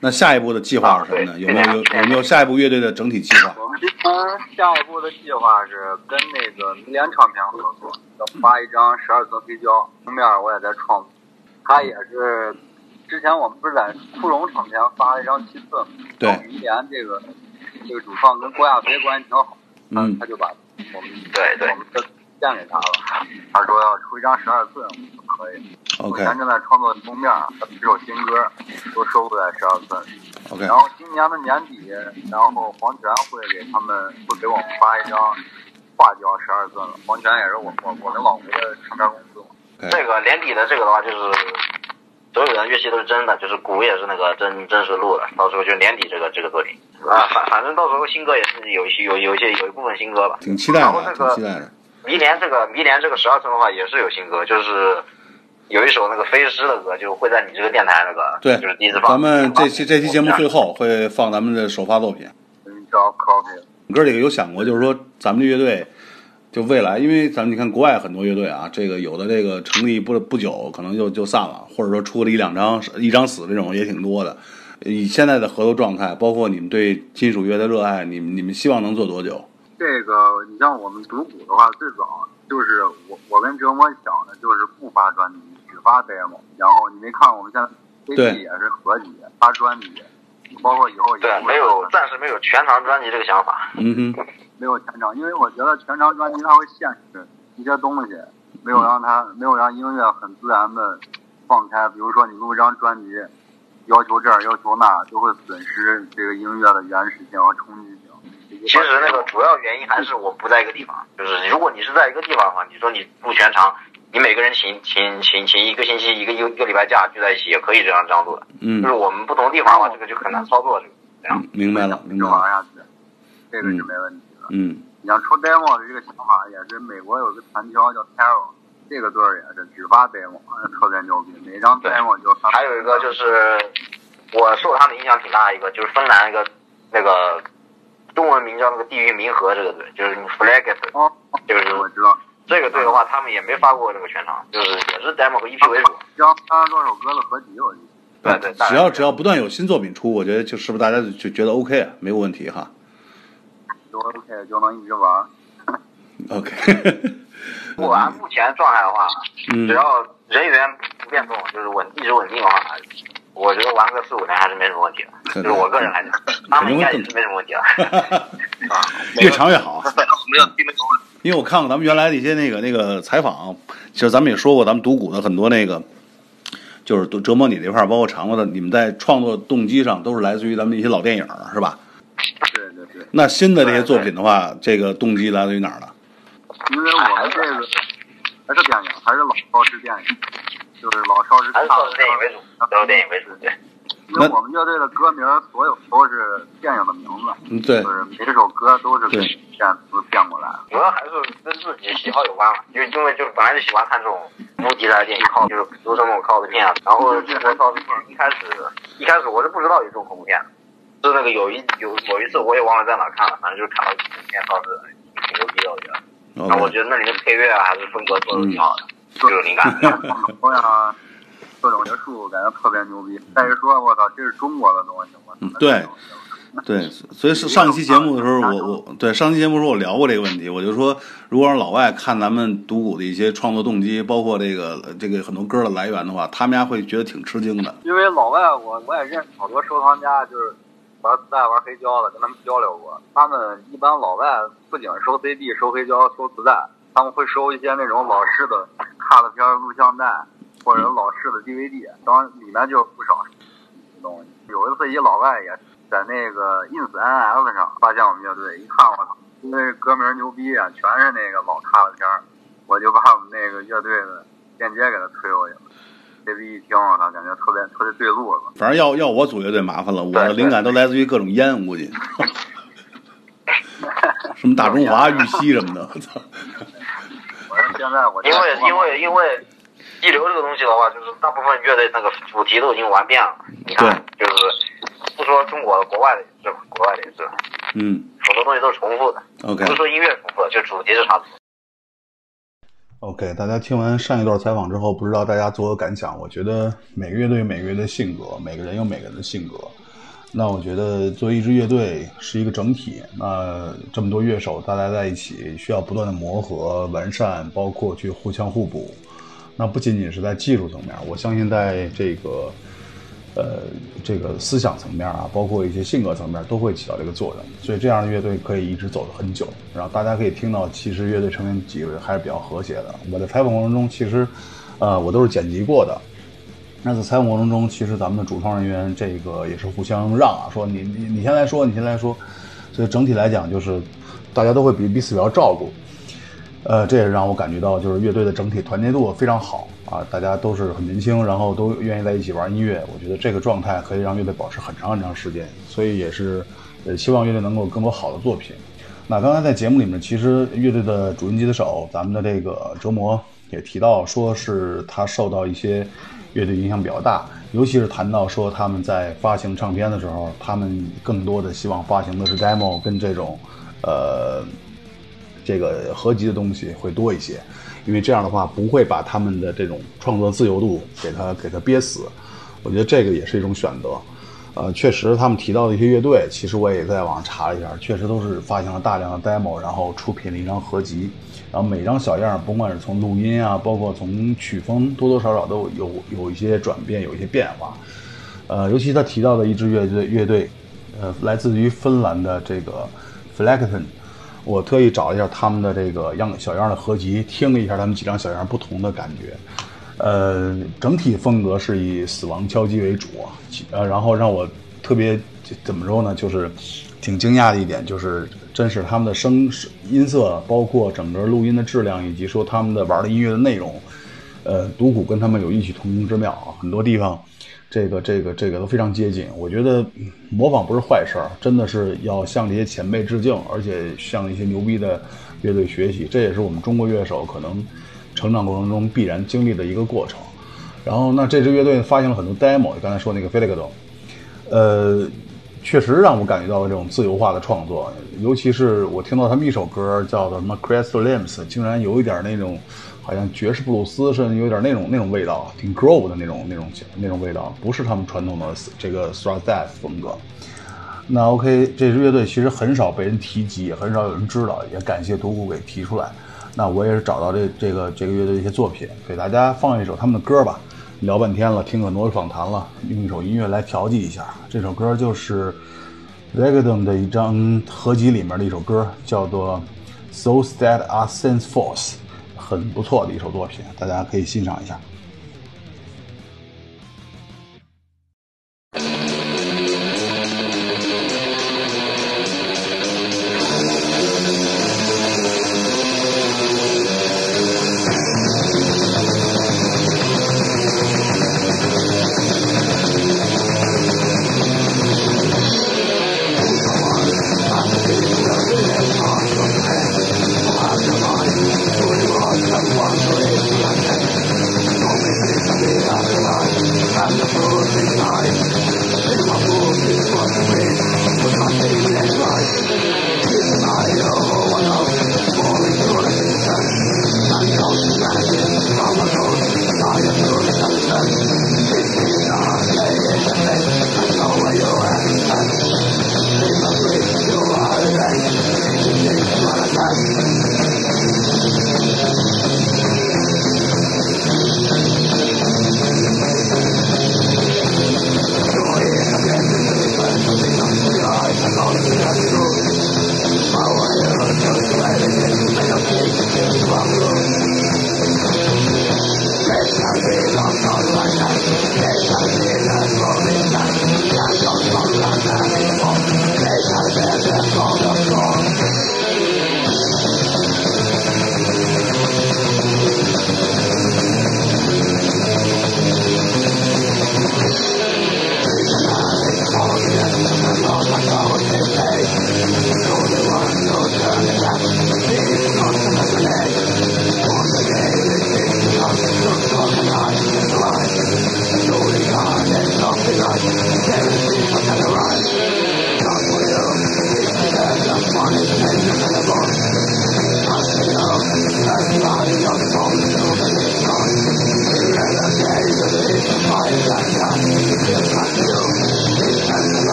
那下一步的计划是什么呢？有没有有有没有下一步乐队的整体计划？我们这边下一步的计划是跟那个迷联唱片合作，要发一张十二寸黑胶，封面我也在创作。它也是之前我们不是在库荣唱片发了一张七寸，对于年这个这个主创跟郭亚飞关系挺好，嗯他就把我们对对我们就献给他了，他说要出一张十二寸，我说可以。OK 目前正在创作封面，这首新歌都收录在十二寸。OK 然后今年的年底，然后黄泉会给他们会给我们发一张画胶十二寸了。黄泉也是我我我们老吴的唱片公司嘛。这个年底的这个的话，就是所有的乐器都是真的，就是鼓也是那个真真实录的。到时候就年底这个这个作品啊，反反正到时候新歌也是有一些有有一些有一部分新歌吧。挺期待的，然后这个挺期待的。迷联这个迷联这个十二寸的话也是有新歌，就是有一首那个飞狮的歌，就会在你这个电台那个对就是第一次放。咱们这期这期节目最后会放咱们的首发作品。嗯，叫 Copy。哥几个有想过，就是说咱们这乐队，就未来，因为咱们你看国外很多乐队啊，这个有的这个成立不不久，可能就就散了，或者说出了一两张一张死这种也挺多的。以现在的合作状态，包括你们对金属乐的热爱，你们你们希望能做多久？这个，你像我们独鼓的话，最早就是我我跟折磨想的就是不发专辑，只发 demo。然后你没看我们现在对 CD 也是合集发专辑，包括以后也对，没有暂时没有全长专辑这个想法。嗯哼，没有全长，因为我觉得全长专辑它会限制一些东西，没有让它没有让音乐很自然的放开。比如说你录一张专辑，要求这儿要求那，就会损失这个音乐的原始性和冲击性。其实那个主要原因还是我不在一个地方，就是如果你是在一个地方的话，你说你录全长，你每个人请请请请一个星期一个一个一个礼拜假聚在一起也可以这样这样录的。嗯就是我们不同地方的话，这个就很难操作这个。这样，明白了，明白了。这个是没问题的。嗯你要出 demo 的这个想法，也是美国有个弹敲叫 Taro，这个队儿也是只发 demo，特别牛逼，每张 demo 就发。还有一个就是我受他们影响挺大的一个，就是芬兰一个那个中文名叫那个地狱冥河这个队，就是 Flaget 哦，就是我知道，这个队的话，他们也没发过这个全场，就是也是 demo 和 EP 为主。将三十多首歌的合集，我记得。对对，只要只要不断有新作品出，我觉得就是不是大家就觉得 OK 啊，没有问题哈。就 OK，就能一直玩。OK，不按目前状态的话，嗯只要人员不变动，就是稳一直稳定的话，我觉得玩个四五年还是没什么问题的。就是我个人来讲，他们应该也是没什么问题了。啊，越长越好。没有听那个问题。因为我看过咱们原来的一些那个那个采访，其实咱们也说过，咱们独谷的很多那个，就是都折磨你这块儿，包括长子的，你们在创作动机上都是来自于咱们一些老电影儿，是吧？对对对，那新的这些作品的话，这个动机来自于哪儿呢？因为我们这个还是电影，还是老超市电影，就是老超市还是电影为主，都是电影为主。对，因为我们乐队的歌名所有都是电影的名字，嗯，对就，是每首歌都是跟对电词变过来的。主要还是跟自己喜好有关嘛，因为因为就是本来就喜欢看这种无题材的电影，靠就是比如说那种靠的片啊，然后中国靠的片一开始一开始我是不知道有这种恐怖片的，是那个有一有某一次我也忘了在哪看了，反正就是看到恐怖片倒是挺牛逼的，我觉得。然后我觉得那里的配乐啊还是风格做的挺好的，就有灵感。好像各种元素感觉特别牛逼。再一说，我操，这是中国的东西，我对 对，所以是上一期节目的时候，我我对上期节目的时候我聊过这个问题，我就说，如果让老外看咱们独鼓的一些创作动机，包括这个这个很多歌的来源的话，他们家会觉得挺吃惊的。因为老外我我也认识好多收藏家，就是玩磁带、玩黑胶的，跟他们交流过。他们一般老外不仅收 CD、收黑胶、收磁带，他们会收一些那种老式的卡的片、录像带，或者老式的 DVD，当然里面就不少东西。有一次一老外也在那个 ins NS 上发现我们乐队，一看我操，因为歌名牛逼啊，全是那个老卡的片，我就把我们那个乐队的链接给他推过去了。这逼一听，我操，感觉特别特别对路子。反正要要我组乐队麻烦了，我的灵感都来自于各种烟，我估计，什么大中华、玉溪什么的，我操。我现在我因为因为因为一流这个东西的话，就是大部分乐队那个主题都已经玩遍了。你看，就是不说中国的，国外的也是，国外的也是，嗯很多东西都是重复的。，OK 不是说音乐重复，就主题是差不多。OK，大家听完上一段采访之后，不知道大家作何感想？我觉得每个乐队有每个乐队的性格，每个人有每个人的性格。那我觉得作为一支乐队是一个整体，那这么多乐手大家在一起，需要不断的磨合、完善，包括去互相互补。那不仅仅是在技术层面，我相信在这个呃这个思想层面啊，包括一些性格层面都会起到这个作用。所以这样的乐队可以一直走得很久。然后大家可以听到，其实乐队成员几个人还是比较和谐的。我在采访过程中，其实呃我都是剪辑过的。那在采访过程中，其实咱们的主创人员这个也是互相让啊，说你你你先来说，你先来说。所以整体来讲，就是大家都会彼彼此比较照顾。呃，这也让我感觉到，就是乐队的整体团结度非常好啊，大家都是很年轻，然后都愿意在一起玩音乐。我觉得这个状态可以让乐队保持很长很长时间，所以也是呃希望乐队能够有更多好的作品。那刚才在节目里面，其实乐队的主音吉他手，咱们的这个折磨也提到，说是他受到一些乐队影响比较大，尤其是谈到说他们在发行唱片的时候，他们更多的希望发行的是 demo 跟这种呃这个合集的东西会多一些，因为这样的话不会把他们的这种创作自由度给它给它憋死。我觉得这个也是一种选择。呃，确实他们提到的一些乐队，其实我也在网上查了一下，确实都是发行了大量的 demo，然后出品了一张合集。然后每张小样，甭管是从录音啊，包括从曲风，多多少少都有有一些转变，有一些变化。呃，尤其他提到的一支乐队，乐队，呃，来自于芬兰的这个 f l a g t o n 我特意找了一下他们的这个样小样的合集，听了一下他们几张小样不同的感觉。呃，整体风格是以死亡敲击为主，呃，然后让我特别怎么说呢，就是挺惊讶的一点，就是真是他们的声音色，包括整个录音的质量，以及说他们的玩的音乐的内容，呃，独鼓跟他们有异曲同工之妙啊，很多地方这个这个这个都非常接近。我觉得模仿不是坏事儿，真的是要向这些前辈致敬，而且向一些牛逼的乐队学习，这也是我们中国乐手可能。成长过程中必然经历的一个过程，然后那这支乐队发行了很多 demo，刚才说那个 f e l i g d o 呃，确实让我感觉到了这种自由化的创作，尤其是我听到他们一首歌叫做什么 Crystal Limbs，竟然有一点那种好像爵士布鲁斯，甚至有点那种那种味道，挺 grove 的那种那种那种味道，不是他们传统的这个 thrash death 风格。那 OK，这支乐队其实很少被人提及，也很少有人知道，也感谢独孤给提出来。那我也是找到这这个这个乐队一些作品，给大家放一首他们的歌吧。聊半天了，听很多访谈了，用一首音乐来调剂一下。这首歌就是 v e g a d o n 的一张合集里面的一首歌，叫做《So That Are Sense Force》，很不错的一首作品，大家可以欣赏一下。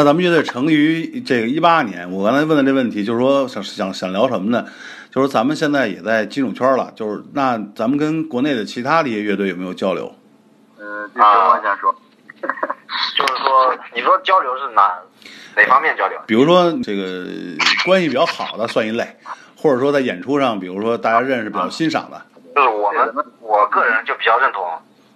那咱们乐队成立于这个一八年，我刚才问的这问题，就是说想想想聊什么呢？就是咱们现在也在金属圈了，就是那咱们跟国内的其他的一些乐队有没有交流？呃，这是我先说。就是说，你说交流是哪哪方面交流？比如说这个关系比较好的算一类，或者说在演出上，比如说大家认识比较欣赏的。就是我们，我个人就比较认同。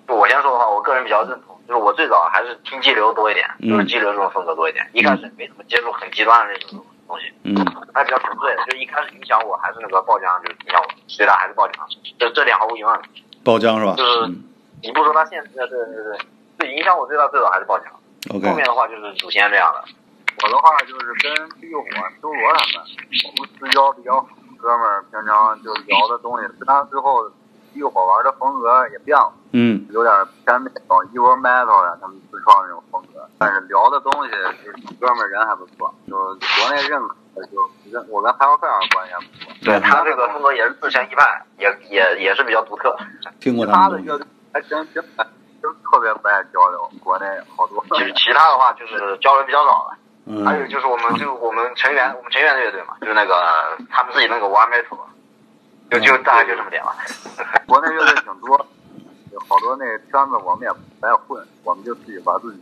就我先说的话，我个人比较认同。就是我最早还是听激流多一点，就是激流这种风格多一点。一开始没怎么接触很极端的那种东西，嗯，还比较纯粹。就一开始影响我还是那个爆浆，就是影响我最大还是爆浆，这这点毫无疑问。爆浆是吧？就是嗯你不说他现在，对对对，对影响我最大最早还是爆浆。OK，后面的话就是祖先这样的。我的话就是跟地狱火、修罗他们，我们私交比较好，哥们儿平常就聊的东西，虽然最后地狱火玩的风格也变了，嗯有点偏那种 evil metal 呀，他们自创的那种风格，但是聊的东西就是哥们儿人还不错，就国内认可的就跟我跟海沃克尔关系还不错。对他这个风格也是自成一派，也也也是比较独特。听过他的乐队还真真真特别不爱交流，国内好多。其实其他的话就是交流比较少了。嗯，还有就是我们就我们成员我们成员乐队嘛，就是那个他们自己那个 One Metal，就就大概就这么点吧。国内乐队挺多，有好多那个圈子我们也不爱混，我们就自己玩自己。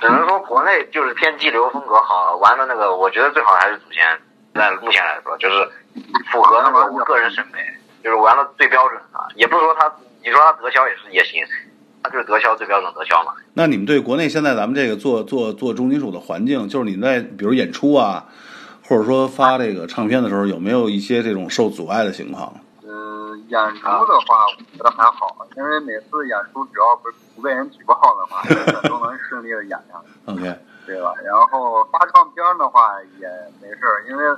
只能说国内就是偏激流风格好玩的那个，我觉得最好还是祖先。在目前来说，就是符合那个我个人审美，就是玩的最标准的。也不是说他，你说他德销也是也行，他就是德销最标准德销嘛。那你们对国内现在咱们这个做做做重金属的环境，就是你们在比如演出啊，或者说发这个唱片的时候，有没有一些这种受阻碍的情况？嗯，演出的话，我觉得还好，因为每次演出只要不是不被人举报的话，都能顺利的演下来，OK，对吧？然后发唱片的话也没事儿，因为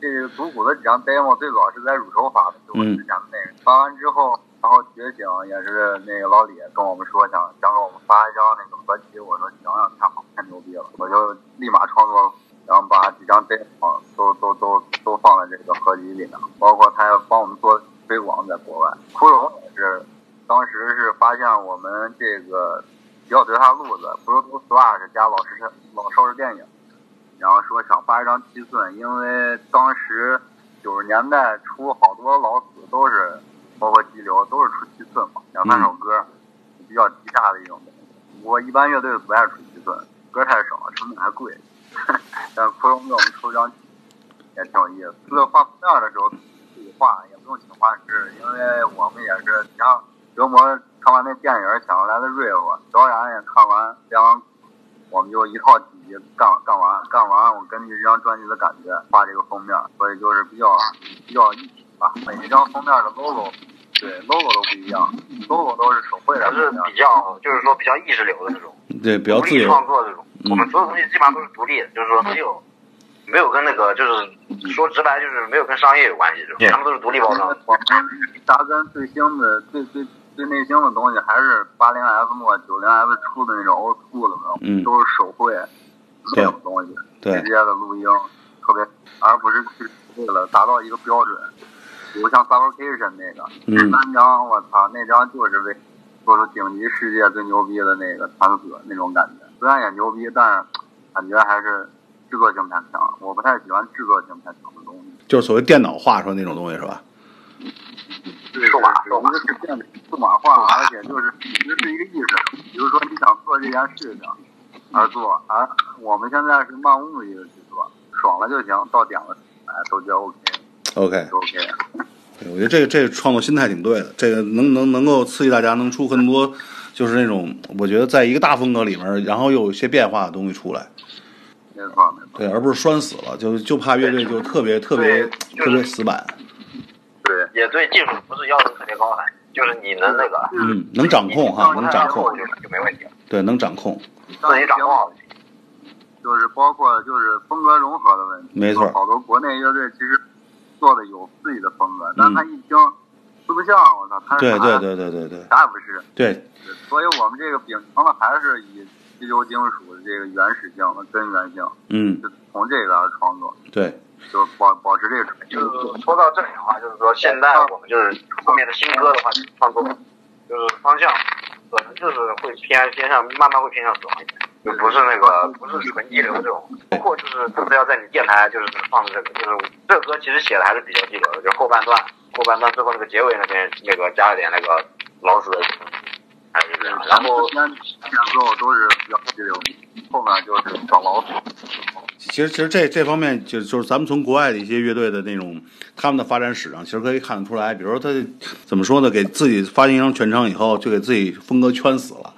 这个独鼓的几张 demo 最早是在乳头发的，就我之前的那个。发完之后，然后觉醒也是那个老李跟我们说想想给我们发一张那个合集，我说行呀，太好，太牛逼了，我就立马创作，然后把几张 demo 都都都都放在这个合集里面，包括他要帮我们做推广在国外。骷髅也是，当时是发现我们这个比较对他路子，Brutal Slash 加老式老邵氏电影。然后说想发一张七寸，因为当时九十年代出好多老死都是，包括激流都是出七寸嘛，两三首歌，比较低价的一种东西。我一般乐队不爱出七寸，歌太少，成本还贵。但骷髅给我们出张也挺有意思。这个画封面的时候自己画，也不用请画师，因为我们也是像折磨看完那电影想来的 riff，导演也看完练完，我们就一套体系干干完，干完我根据这张专辑的感觉画这个封面，所以就是比较比较一体吧。每一张封面的 logo，对 logo 都不一样，logo 都是手绘的还，是比较就是说比较意识流的那种，对，比较独立自由。创作这种。嗯我们所有东西基本上都是独立的，就是说没有没有跟那个就是说直白就是没有跟商业有关系，这种对他们都是独立包装。我们扎根最新的、最最最内心的东西，还是八零 F 末九零 F 出的那种 old school 的那种，嗯都是手绘那种东西，对直接的录音，特别，而不是去为了达到一个标准。比如像 Suffocation 那个，嗯第三张，我操，那张就是为做出顶级世界最牛逼的那个惨死那种感觉。虽然也牛逼，但是感觉还是制作性太强。我不太喜欢制作性太强的东西。就是所谓电脑画出来那种东西是吧？对，数码对对一个是电子数码化，而且就是其实是一个意识。比如说你想做这件事情而做，而我们现在是漫无目的的去做，爽了就行，到点了哎都觉得 OK，OK，OK。对我觉得这个这个创作心态挺对的，这个能能能够刺激大家能出很多，就是那种我觉得在一个大风格里面，然后又有一些变化的东西出来，没错没错，对，而不是拴死了，就就怕乐队就特别特别就是特别死板，对，也对技术不是要求特别高的，就是你能那个。嗯，能掌控哈，能掌控，就就没问题了，对，能掌控，自己掌控好。就是包括就是风格融合的问题。没错。好多国内乐队其实做的有自己的风格，但他一听四不像，我操，他是啥对对对对对对。啥也不是。对，所以我们这个秉承的还是以激流金属的这个原始性和根源性，嗯，就从这个而创作，对，就保保持这个纯就是说到这里的话，就是说现在我们就是后面的新歌的话，创作就是方向可能就是会偏偏向慢慢会偏向死亡一点。就不是那个不是纯激流这种，包括就是他是要在你电台就是放的这个，就是这个歌其实写的还是比较激流的，就后半段后半段最后那个结尾那边那个加了点那个老鼠的，还是这样，然后前前之后都是比较激流，后面就是找老鼠。其实，其实这这方面就就是咱们从国外的一些乐队的那种他们的发展史上，其实可以看得出来。比如说他怎么说呢？给自己发行一张全唱以后，就给自己风格圈死了，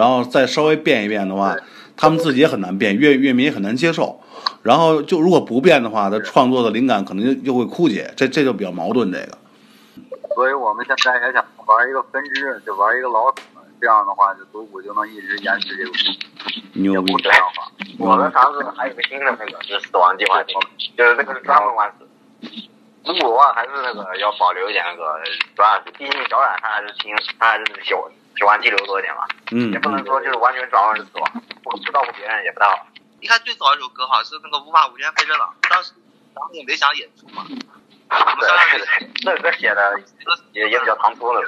然后再稍微变一变的话，他们自己也很难变，乐乐迷也很难接受。然后就如果不变的话，他创作的灵感可能就就会枯竭，这这就比较矛盾。这个，所以我们现在也想玩一个分支，就玩一个老死，这样的话，就独舞就能一直延续这个牛逼！这样吧。我们尝试还有个新的那个，就是死亡计划体，就是那个是专门玩死。如果话还是那个要保留一点那个主要是，毕竟小冉他还是挺，他还是喜欢喜欢激流多一点嘛。嗯也不能说就是完全转换成死亡，不照顾别人也不太好。你看最早一首歌哈是那个《无法无天飞着朗》，当时当时也没想演出嘛，我们对对对，那歌写的也也比较唐突了。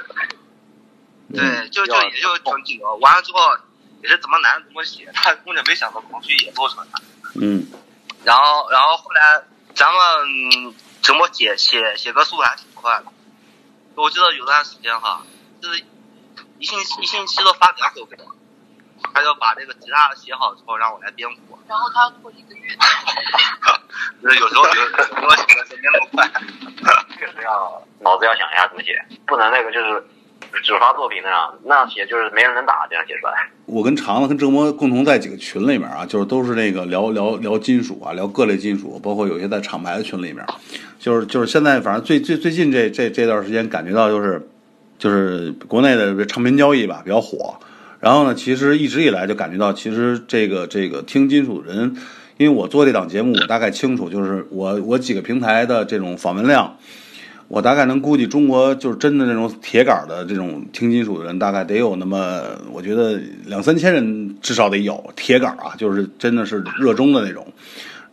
对，就就也就挺激流，完了之后也是怎么难怎么写，他根本没想到空虚也做成的。嗯然后然后后来咱们嗯怎么写写写歌速度还挺快的，我记得有段时间哈，就是一星期一星期都发两首歌，他就把这个吉他写好之后让我来编谱，然后他过一个月，就是有时候有有时候写的时间那么快，确实要脑子要想一下怎么写，不能那个就是只发作品那样，那样写就是没人能打，这样写出来。我跟长子跟郑波共同在几个群里面啊，就是都是那个聊聊聊金属啊，聊各类金属，包括有些在厂牌的群里面，就是就是现在反正最最最近这这这段时间感觉到就是就是国内的唱片交易吧比较火，然后呢，其实一直以来就感觉到其实这个这个听金属的人，因为我做这档节目，我大概清楚，就是我我几个平台的这种访问量。我大概能估计，中国就是真的那种铁杆的这种听金属的人，大概得有那么，我觉得两三千人至少得有铁杆啊，就是真的是热衷的那种，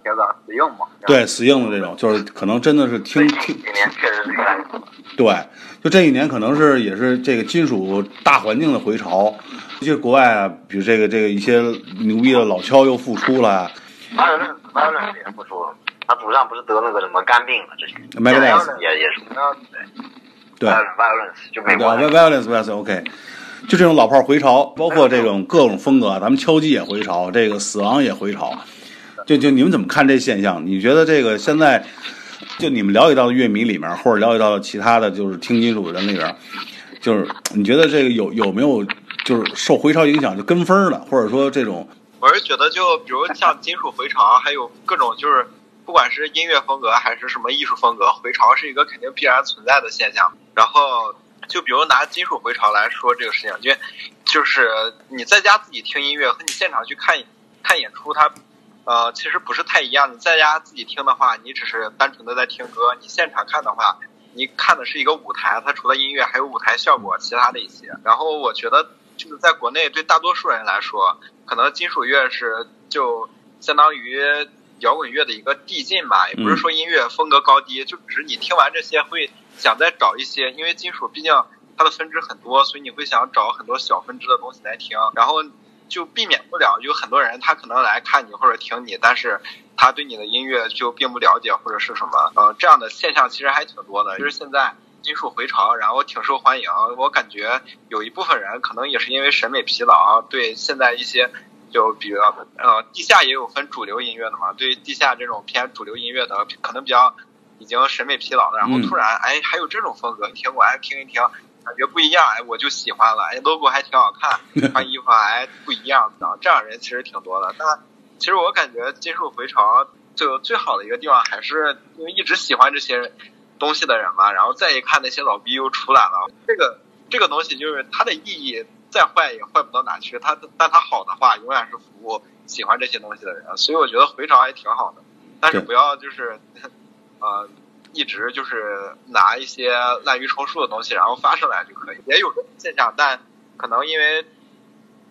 铁子死硬嘛。对死硬的这种，就是可能真的是听听今年确实是越来越多。对，就这一年可能是也是这个金属大环境的回潮，一些国外啊，比如这个这个一些牛逼的老敲又复出了，马尔论马尔论也复出了，他主唱不是得那个什么肝病了之前 Megadeth 也也是对。Violence 就美对国的。，violence violence OK，就这种老炮儿回潮，包括这种各种风格，咱们敲击也回潮，这个死亡也回潮，就就你们怎么看这现象？你觉得这个现在就你们了解到的乐迷里面，或者了解到的其他的就是听金属的人里边，就是你觉得这个有有没有就是受回潮影响就跟风的，或者说这种我是觉得，就比如像金属回潮，还有各种就是，不管是音乐风格还是什么艺术风格，回潮是一个肯定必然存在的现象。然后，就比如拿金属回潮来说这个事情，就就是你在家自己听音乐和你现场去看看演出，它呃其实不是太一样。你在家自己听的话，你只是单纯的在听歌；你现场看的话，你看的是一个舞台，它除了音乐还有舞台效果，其他的一些。然后我觉得就是在国内对大多数人来说，可能金属乐是就相当于摇滚乐的一个递进吧，也不是说音乐风格高低，就只是你听完这些会想再找一些，因为金属毕竟它的分支很多，所以你会想找很多小分支的东西来听，然后就避免不了有很多人他可能来看你或者听你，但是他对你的音乐就并不了解或者是什么，呃，这样的现象其实还挺多的，就是现在。金属回潮，然后挺受欢迎。我感觉有一部分人可能也是因为审美疲劳，对现在一些就比较呃地下也有分主流音乐的嘛，对地下这种偏主流音乐的可能比较已经审美疲劳了，然后突然哎还有这种风格，听过来听一听，感觉不一样，哎我就喜欢了，哎 logo 还挺好看，穿衣服哎不一样，这样人其实挺多的。但其实我感觉金属回潮就最好的一个地方还是因为一直喜欢这些。东西的人嘛，然后再一看那些老逼又出来了，这个这个东西就是它的意义再坏也坏不到哪去，它但它好的话永远是服务喜欢这些东西的人，所以我觉得回潮还挺好的，但是不要就是 呃一直就是拿一些滥竽充数的东西然后发上来就可以，也有这种现象，但可能因为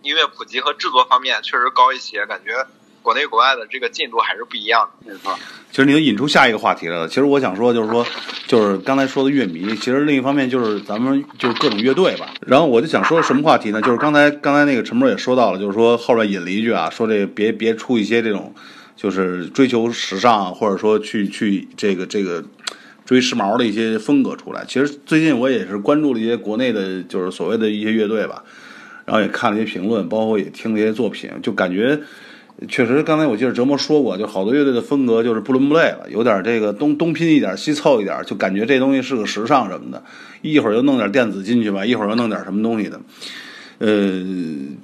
音乐普及和制作方面确实高一些，感觉国内国外的这个进度还是不一样的。没错。其实你就引出下一个话题来了。其实我想说，就是说，就是刚才说的乐迷，其实另一方面就是咱们就是各种乐队吧。然后我就想说什么话题呢？就是刚才刚才那个陈波也说到了，就是说后边引了一句啊，说这别别出一些这种，就是追求时尚或者说去去这个这个追时髦的一些风格出来。其实最近我也是关注了一些国内的，就是所谓的一些乐队吧。然后也看了一些评论，包括也听了一些作品，就感觉确实，刚才我记得折磨说过，就好多乐队的风格就是不伦不类了，有点这个东东拼一点，西凑一点，就感觉这东西是个时尚什么的，一会儿又弄点电子进去吧，一会儿又弄点什么东西的，呃，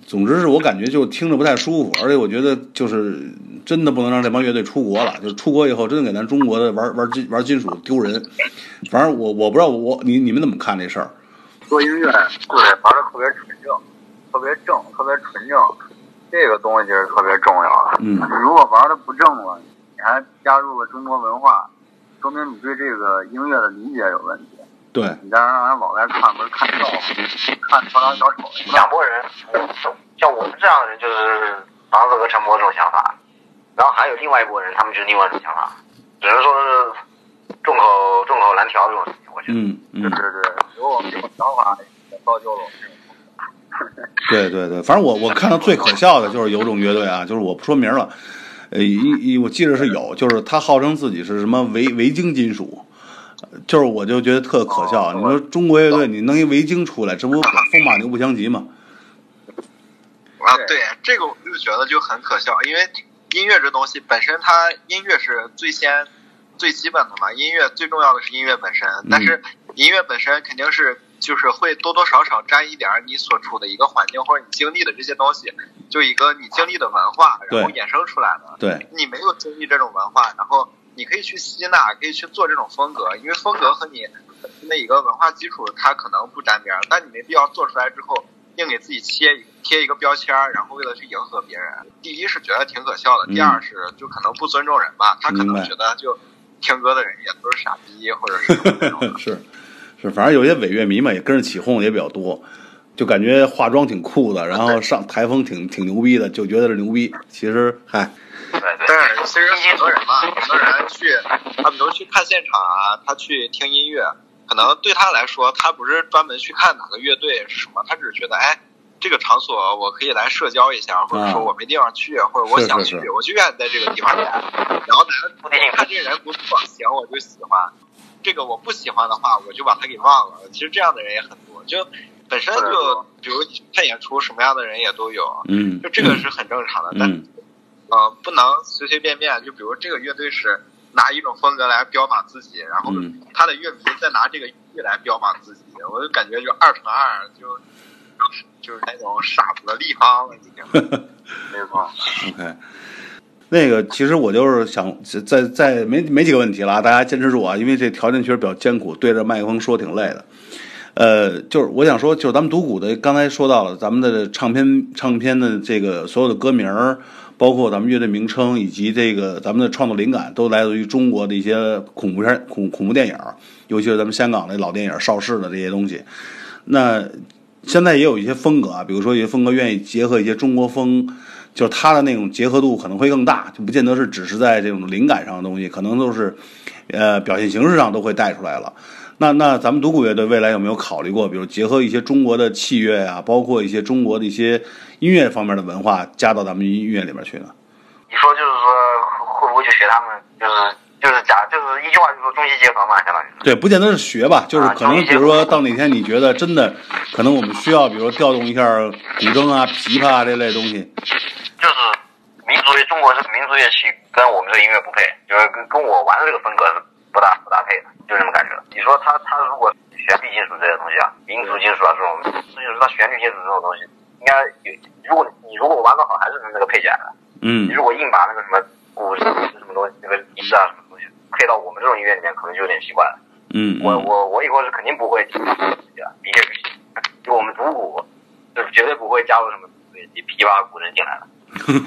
总之是我感觉就听着不太舒服，而且我觉得就是真的不能让这帮乐队出国了，就是出国以后真的给咱中国的玩玩金玩金属丢人。反正我我不知道我你你们怎么看这事儿？做音乐对玩的特别纯正。特别正，特别纯正，这个东西是特别重要的。嗯，如果玩的不正了，你还加入了中国文化，说明你对这个音乐的理解有问题。对，你再让人老外看，不是看笑话，看跳梁小丑。两拨人，像我们这样的人，就是房子和陈博这种想法，然后还有另外一拨人，他们就是另外一种想法，只能说是众口众口难调这种事情。我觉得，嗯嗯，对对对，有我们这种想法，也造就了我们这种。对对对，反正我我看到最可笑的就是有种乐队啊，就是我不说名了，呃，一一我记得是有，就是他号称自己是什么维维京金属，就是我就觉得特可笑。你说中国乐队你弄一维京出来，这不风马牛不相及吗？啊，对，这个我就觉得就很可笑，因为音乐这东西本身，它音乐是最先最基本的嘛，音乐最重要的是音乐本身，但是音乐本身肯定是。就是会多多少少沾一点你所处的一个环境或者你经历的这些东西，就一个你经历的文化，然后衍生出来的。对，你没有经历这种文化，然后你可以去吸纳，可以去做这种风格，因为风格和你那一个文化基础它可能不沾边，但你没必要做出来之后硬给自己贴贴一个标签，然后为了去迎合别人。第一是觉得挺可笑的，第二是就可能不尊重人吧，他可能觉得就听歌的人也都是傻逼或者是 是。是，反正有些伪乐迷嘛，也跟着起哄也比较多，就感觉化妆挺酷的，然后上台风挺挺牛逼的，就觉得是牛逼。其实，嗨。但是其实很多人嘛，很多人去，他们都去看现场啊，他去听音乐，可能对他来说，他不是专门去看哪个乐队是什么，他只是觉得，哎，这个场所我可以来社交一下，或者说我没地方去，或者我想去，我就愿意在这个地方演。然后呢，看这人不错，行，我就喜欢。这个我不喜欢的话，我就把他给忘了。其实这样的人也很多，就本身就比如看演出，什么样的人也都有。嗯，就这个是很正常的。但呃，不能随随便便。就比如这个乐队是拿一种风格来标榜自己，然后他的乐迷再拿这个乐来标榜自己，我就感觉就二乘二，就就是那种傻子的立方了，已经。没错。OK。那个其实我就是想再再没没几个问题了，大家坚持住啊，因为这条件确实比较艰苦，对着麦克风说挺累的。呃，就是我想说，就是咱们独鼓的刚才说到了咱们的唱片唱片的这个所有的歌名儿，包括咱们乐队名称以及这个咱们的创作灵感，都来自于中国的一些恐怖片、恐恐怖电影，尤其是咱们香港的老电影邵氏的这些东西。那现在也有一些风格啊，比如说一些风格愿意结合一些中国风。就是它的那种结合度可能会更大，就不见得是只是在这种灵感上的东西，可能都是，呃，表现形式上都会带出来了。那那咱们独鼓乐队未来有没有考虑过，比如结合一些中国的器乐啊，包括一些中国的一些音乐方面的文化加到咱们音乐里面去呢？你说就是说会不会去学他们？就是就是假就是一句话就是说中西结合嘛，相当于。对，不见得是学吧，就是可能比如说到哪天你觉得真的，可能我们需要，比如说调动一下古筝啊、琵琶啊这类东西。就是民族乐，中国这个民族乐器跟我们这个音乐不配，就是跟跟我玩的这个风格是不搭不搭配的，就这么感觉。你说他他如果旋律金属这些东西啊，民族金属啊这种，就是他旋律金属这种东西，应该有。如果你如果玩的好，还是那个配起来的。嗯。你如果硬把那个什么鼓是什么东西，那个笛子啊什么东西配到我们这种音乐里面，可能就有点奇怪了。嗯。我我我以后是肯定不会加入这个民乐乐器，就我们独鼓，就是绝对不会加入什么琵琶、古筝进来的。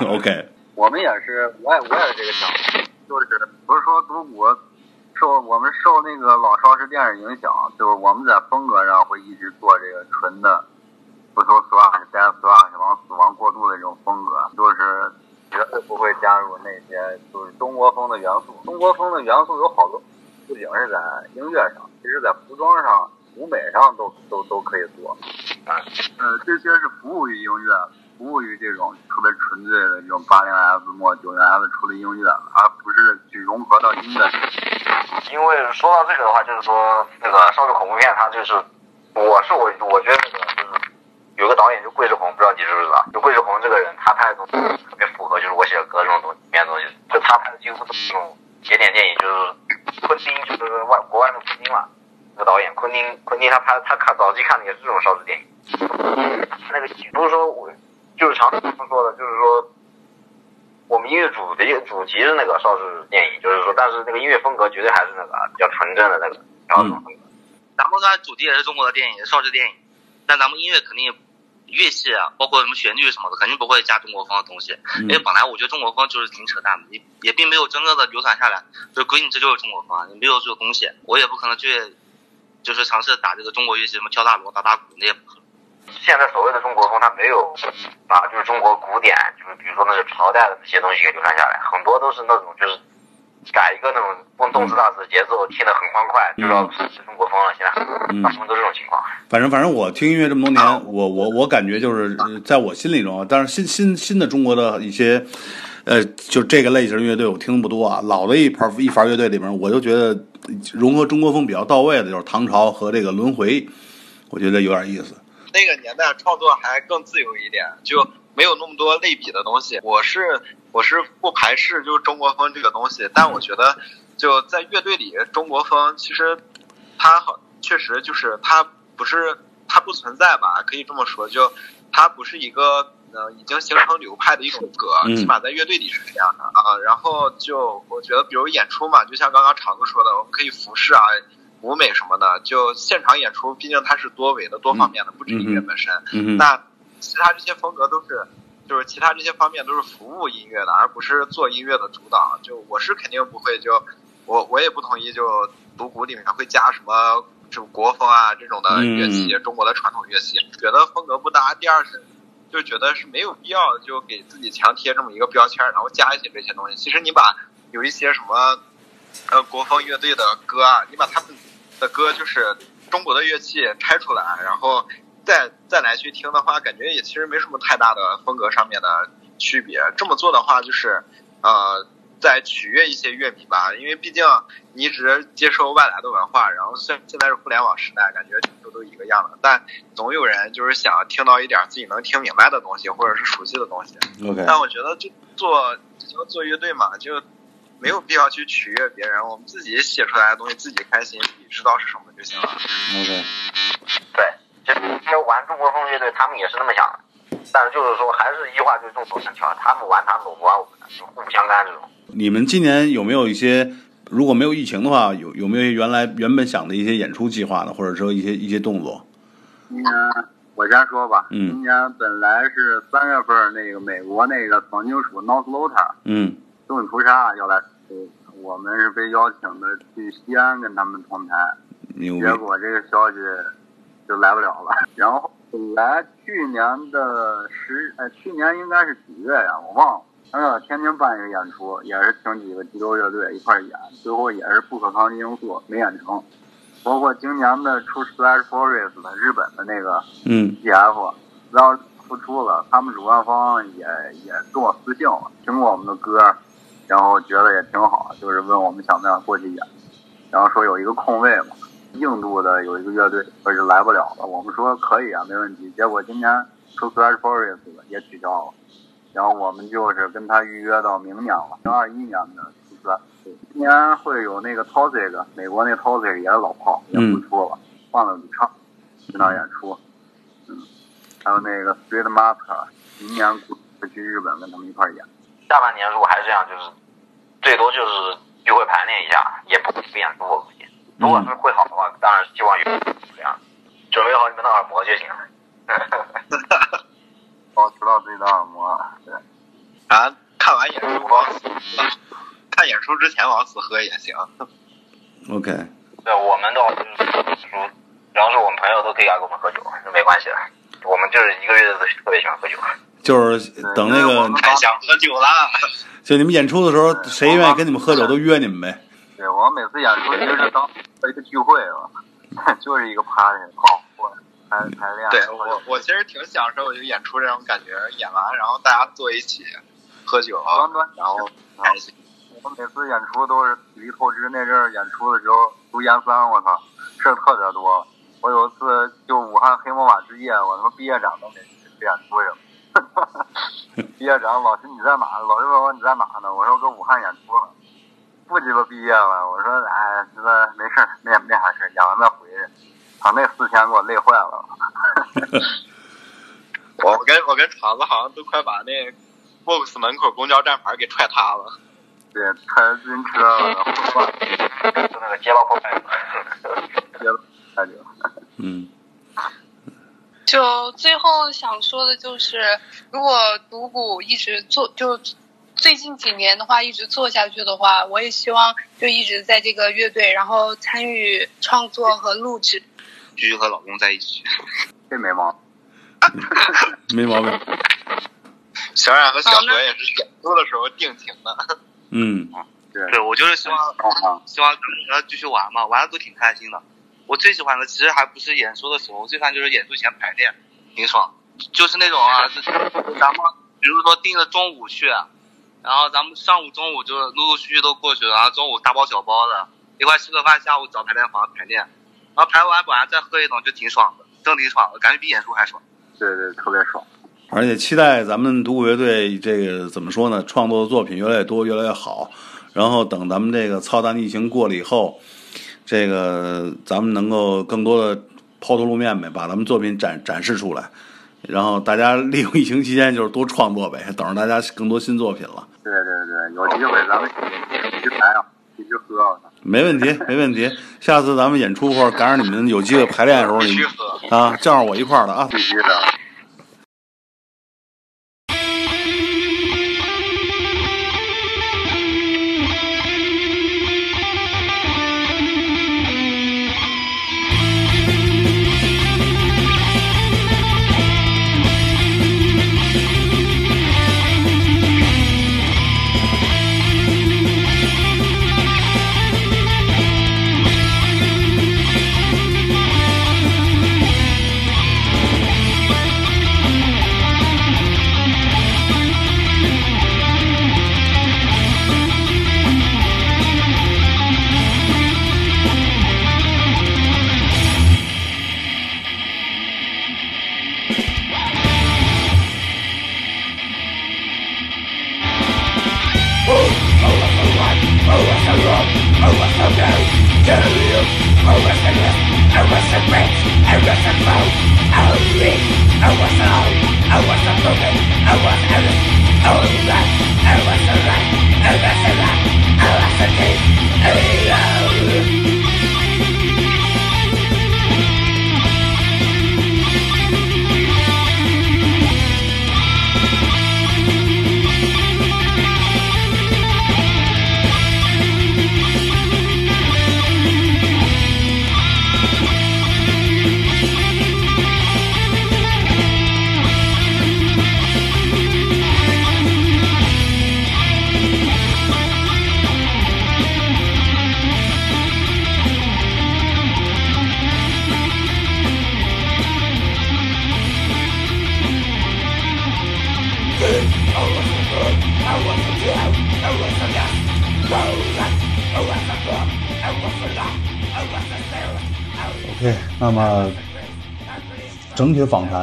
OK，我们也是，我也我也是这个想法，就是不是说独鼓受我们受那个老邵氏电影影响，就是我们在风格上会一直做这个纯的不说 thrash、death thrash 往死亡过渡的这种风格，就是绝对不会加入那些就是中国风的元素。中国风的元素有好多，不仅是在音乐上，其实在服装上、舞美上都都都可以做。呃，这些是服务于音乐，服务于这种特别纯粹的这种八零 S 末九零 S 出的音乐，而不是去融合到音乐。因为说到这个的话，就是说那个上次恐怖片，它就是，我是我我觉得那个就是有个导演就桂志红，不知道你知不知道？就桂志红这个人，他拍的东西特别符合就是我写的歌这种东西里面的东西，就他拍的几乎都是这种节点电影，就是昆汀就是外国外的昆汀嘛，那个导演昆汀昆汀他拍他看早期看的也是这种少女电影，那个不是说我就是常常说的，就是说。我们音乐主题主题是那个邵氏电影，就是说，但是那个音乐风格绝对还是那个比较纯正的那个摇滚风格。咱们它主题也是中国的电影，邵氏电影，但咱们音乐肯定乐器啊，包括什么旋律什么的，肯定不会加中国风的东西。因为本来我觉得中国风就是挺扯淡的，也也并没有真正的流传下来，就规定这就是中国风，也没有这个东西。我也不可能去，就是尝试打这个中国乐器，什么敲大锣、打大鼓，那也不。现在所谓的中国风，它没有把就是中国古典，就是比如说那个朝代的那些东西给流传下来，很多都是那种就是改一个那种蹦动次打次的节奏，听得很欢快，就知道是中国风了。现在大部分都这种情况。反正反正我听音乐这么多年，我我我感觉就是在我心里中，但是新新新的中国的一些，呃，就这个类型乐队我听的不多啊。老的一盘一盘乐队里面，我就觉得融合中国风比较到位的，就是唐朝和这个轮回，我觉得有点意思。那个年代创作还更自由一点，就没有那么多类比的东西。我是我是不排斥就是中国风这个东西，但我觉得就在乐队里，中国风其实它好确实就是它不是它不存在吧，可以这么说，就它不是一个呃已经形成流派的一种歌，起码在乐队里是这样的啊。然后就我觉得，比如演出嘛，就像刚刚长子说的，我们可以服饰啊。舞美什么的，就现场演出，毕竟它是多维的、多方面的，不止音乐本身。那其他这些风格都是，就是其他这些方面都是服务音乐的，而不是做音乐的主导。就我是肯定不会，就我我也不同意，就独鼓里面会加什么就国风啊这种的乐器，中国的传统乐器，觉得风格不搭。第二是，就觉得是没有必要就给自己强贴这么一个标签，然后加一些这些东西。其实你把有一些什么呃国风乐队的歌啊，你把他们。的歌就是中国的乐器拆出来，然后再再来去听的话，感觉也其实没什么太大的风格上面的区别。这么做的话，就是呃，在取悦一些乐迷吧，因为毕竟你一直接受外来的文化，然后现现在是互联网时代，感觉都都一个样了，但总有人就是想听到一点自己能听明白的东西，或者是熟悉的东西。OK。但我觉得就做就做乐队嘛，就。没有必要去取悦别人，我们自己写出来的东西自己开心，自己知道是什么就行了。OK。对，其实其实玩中国风乐队他们也是那么想的，但是就是说还是一句话就是众口难调，他们玩他们的，我们玩我们的，就互不相干这种。你们今年有没有一些，如果没有疫情的话，有有没有原来原本想的一些演出计划呢？或者说一些一些动作？今年我先说吧，嗯，今年本来是三月份那个美国那个黄金属 North Lotta，嗯。东影屠杀要来，我们是被邀请的去西安跟他们同台，结果这个消息就来不了了。然后本来去年的十，呃，去年应该是几月呀？我忘了。他要在天津办一个演出，也是请几个激流乐队一块演，最后也是不可抗力因素没演成。包括今年的出 Slash Forest 的日本的那个，嗯，TF，然后复出了，他们主办方也也跟我私信了，听过我们的歌。然后觉得也挺好，就是问我们想不想过去演，然后说有一个空位嘛，印度的有一个乐队说是来不了了，我们说可以啊，没问题。结果今年出 Slash Forest 也取消了，然后我们就是跟他预约到明年了，零二一年的出 Slash。今年会有那个 Toxic，美国那 Toxic 也是老炮，也不出了，换了主唱去那演出。嗯，还有那个 Street Master，明年会去日本跟他们一块演。下半年如果还是这样，就是最多就是聚会排练一下，也不会演出。我估计，如果是会好的话，当然希望有这样。准备好你们的耳膜就行了。保持到自己的耳膜。对。啊，看完演出往死，看演出之前往死喝也行。OK。对，我们的话就是说，只要是我们朋友都可以来跟我们喝酒，没关系的。我们就是一个月都特别喜欢喝酒。就是等那个，太想喝酒了。就你们演出的时候，谁愿意跟你们喝酒，都约你们呗。对我每次演出就是 当一个聚会吧，就是一个 party，好，排排练。对我，我其实挺享受就演出这种感觉，演完然后大家坐一起喝酒，然后开心。我每次演出都是体力透支，那阵儿演出的时候读研三，我操，事儿特别多。我有一次就武汉黑魔法之夜，我他妈毕业展都没去演出去。毕业展，老师你在哪？老师问我你在哪呢？我说搁武汉演出了。不鸡巴毕业了，我说哎，这没事儿，没没啥事儿，演完再回去。他那四天给我累坏了。我跟我跟厂子好像都快把那 box 门口公交站牌给踹塌了。对，踹自行车了，就那个街道破坏。接了，太久。嗯。就最后想说的就是，如果独鼓一直做，就最近几年的话，一直做下去的话，我也希望就一直在这个乐队，然后参与创作和录制。继续和老公在一起，这没毛病。没毛病。小冉和小何也是演出的时候定情的。嗯，对，对我就是希望，希望咱们能继续玩嘛，玩的都挺开心的。我最喜欢的其实还不是演出的时候，我最喜欢就是演出前排练，挺爽。就是那种啊，是咱们比如说定了中午去，然后咱们上午、中午就陆陆续续都过去了，然后中午大包小包的一块吃个饭，下午找排练房排练，然后排完晚上再喝一顿就挺爽的，真挺爽的，感觉比演出还爽。对对，特别爽。而且期待咱们独孤乐队这个怎么说呢？创作的作品越来越多，越来越好。然后等咱们这个操蛋疫情过了以后，这个咱们能够更多的抛头露面呗，把咱们作品展展示出来。然后大家利用疫情期间就是多创作呗，等着大家更多新作品了。对对对，有机会咱们一起来啊，一起喝。没问题，没问题。下次咱们演出或者赶上你们有机会排练的时候，你啊叫上我一块儿的啊。必须的。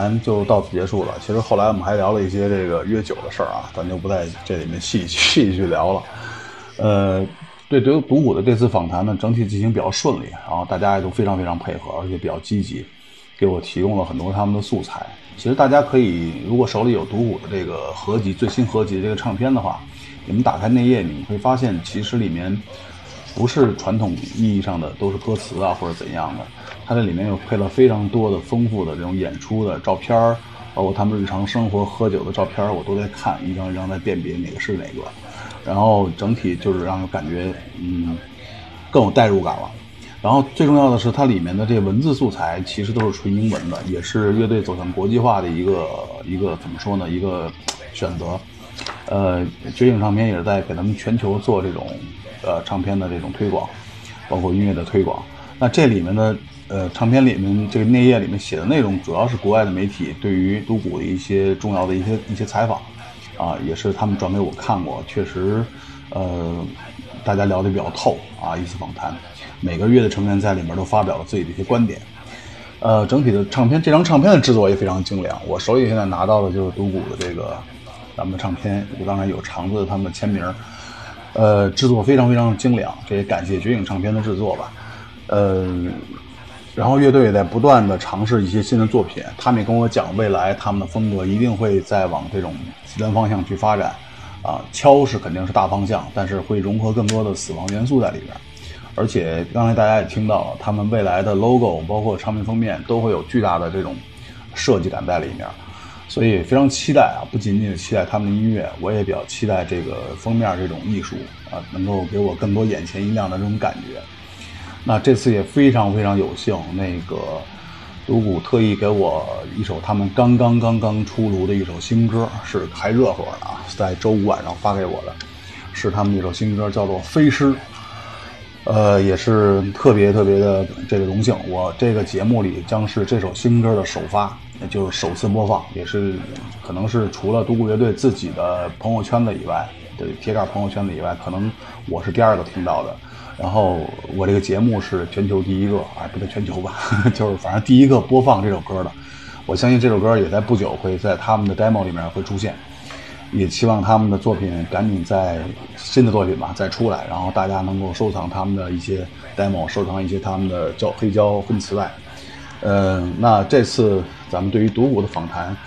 谈就到此结束了。其实后来我们还聊了一些这个约酒的事儿啊，咱就不在这里面细 细去聊了。呃，对独独舞的这次访谈呢，整体进行比较顺利，然后大家也都非常非常配合，而且比较积极，给我提供了很多他们的素材。其实大家可以，如果手里有独舞的这个合集最新合集的这个唱片的话，你们打开内页，你会发现其实里面不是传统意义上的都是歌词啊或者怎样的。它这里面又配了非常多的丰富的这种演出的照片儿，包括他们日常生活喝酒的照片儿，我都在看，一张一张在辨别哪个是哪个，然后整体就是让我感觉嗯更有代入感了。然后最重要的是，它里面的这个文字素材其实都是纯英文的，也是乐队走向国际化的一个一个怎么说呢？一个选择。呃，绝影唱片也是在给他们全球做这种呃唱片的这种推广，包括音乐的推广。那这里面的呃唱片里面这个内页里面写的内容，主要是国外的媒体对于独孤的一些重要的一些一些采访，啊，也是他们转给我看过，确实，呃，大家聊得比较透啊，一次访谈。每个乐的成员在里面都发表了自己的一些观点，呃，整体的唱片，这张唱片的制作也非常精良。我手里现在拿到的就是独孤的这个咱们的唱片，当然有肠子他们的签名，呃，制作非常非常精良，这也感谢绝影唱片的制作吧，呃，然后乐队也在不断的尝试一些新的作品，他们也跟我讲，未来他们的风格一定会再往这种极端方向去发展，啊，敲是肯定是大方向，但是会融合更多的死亡元素在里边。而且刚才大家也听到了，他们未来的 logo 包括唱片封面都会有巨大的这种设计感在里面，所以非常期待啊！不仅仅是期待他们的音乐，我也比较期待这个封面这种艺术啊，能够给我更多眼前一亮的这种感觉。那这次也非常非常有幸，那个独孤特意给我一首他们刚刚刚刚出炉的一首新歌，是还热乎的啊，在周五晚上发给我的，是他们一首新歌，叫做《飞狮》。呃，也是特别特别的这个荣幸，我这个节目里将是这首新歌的首发，也就是首次播放，也是可能是除了独孤乐队自己的朋友圈子以外，对铁杆朋友圈子以外，可能我是第二个听到的。然后我这个节目是全球第一个，哎，不对，全球吧，就是反正第一个播放这首歌的。我相信这首歌也在不久会在他们的 demo 里面会出现。也期望他们的作品赶紧在新的作品吧再出来，然后大家能够收藏他们的一些 demo，收藏一些他们的胶黑胶跟磁带。嗯，那这次咱们对于独孤的访谈，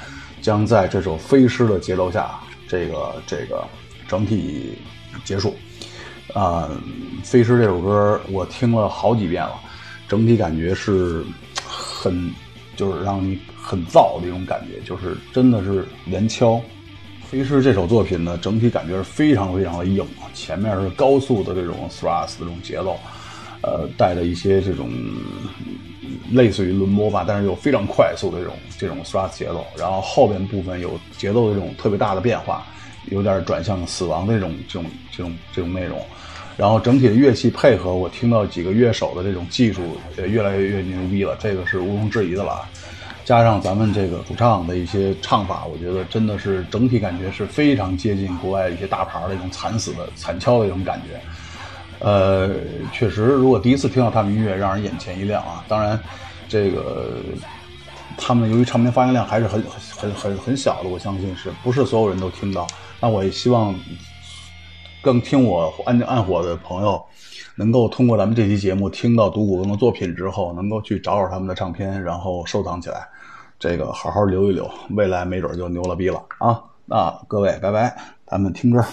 将在这首《飞狮》的节奏下，这个这个整体结束。啊，《飞狮》这首歌我听了好几遍了，整体感觉是很就是让你很燥的一种感觉，就是真的是连敲。飞狮这首作品呢，整体感觉是非常非常的硬，前面是高速的这种 thrust 这种节奏，呃，带着一些这种类似于轮播吧，但是又非常快速的这种这种 thrust 节奏，然后后边部分有节奏的这种特别大的变化，有点转向死亡的这种这种这种这种内容，然后整体的乐器配合，我听到几个乐手的这种技术也越来越越牛逼了，这个是毋庸置疑的了。加上咱们这个主唱的一些唱法，我觉得真的是整体感觉是非常接近国外一些大牌的一种惨死的惨敲的一种感觉。呃，确实，如果第一次听到他们音乐，让人眼前一亮啊。当然，这个他们由于唱片发行量还是很很很很小的，我相信是不是所有人都听到？那我也希望更听我暗暗火的朋友，能够通过咱们这期节目听到独孤的作品之后，能够去找找他们的唱片，然后收藏起来。这个好好留一留，未来没准就牛了逼了啊！那各位，拜拜，咱们听歌。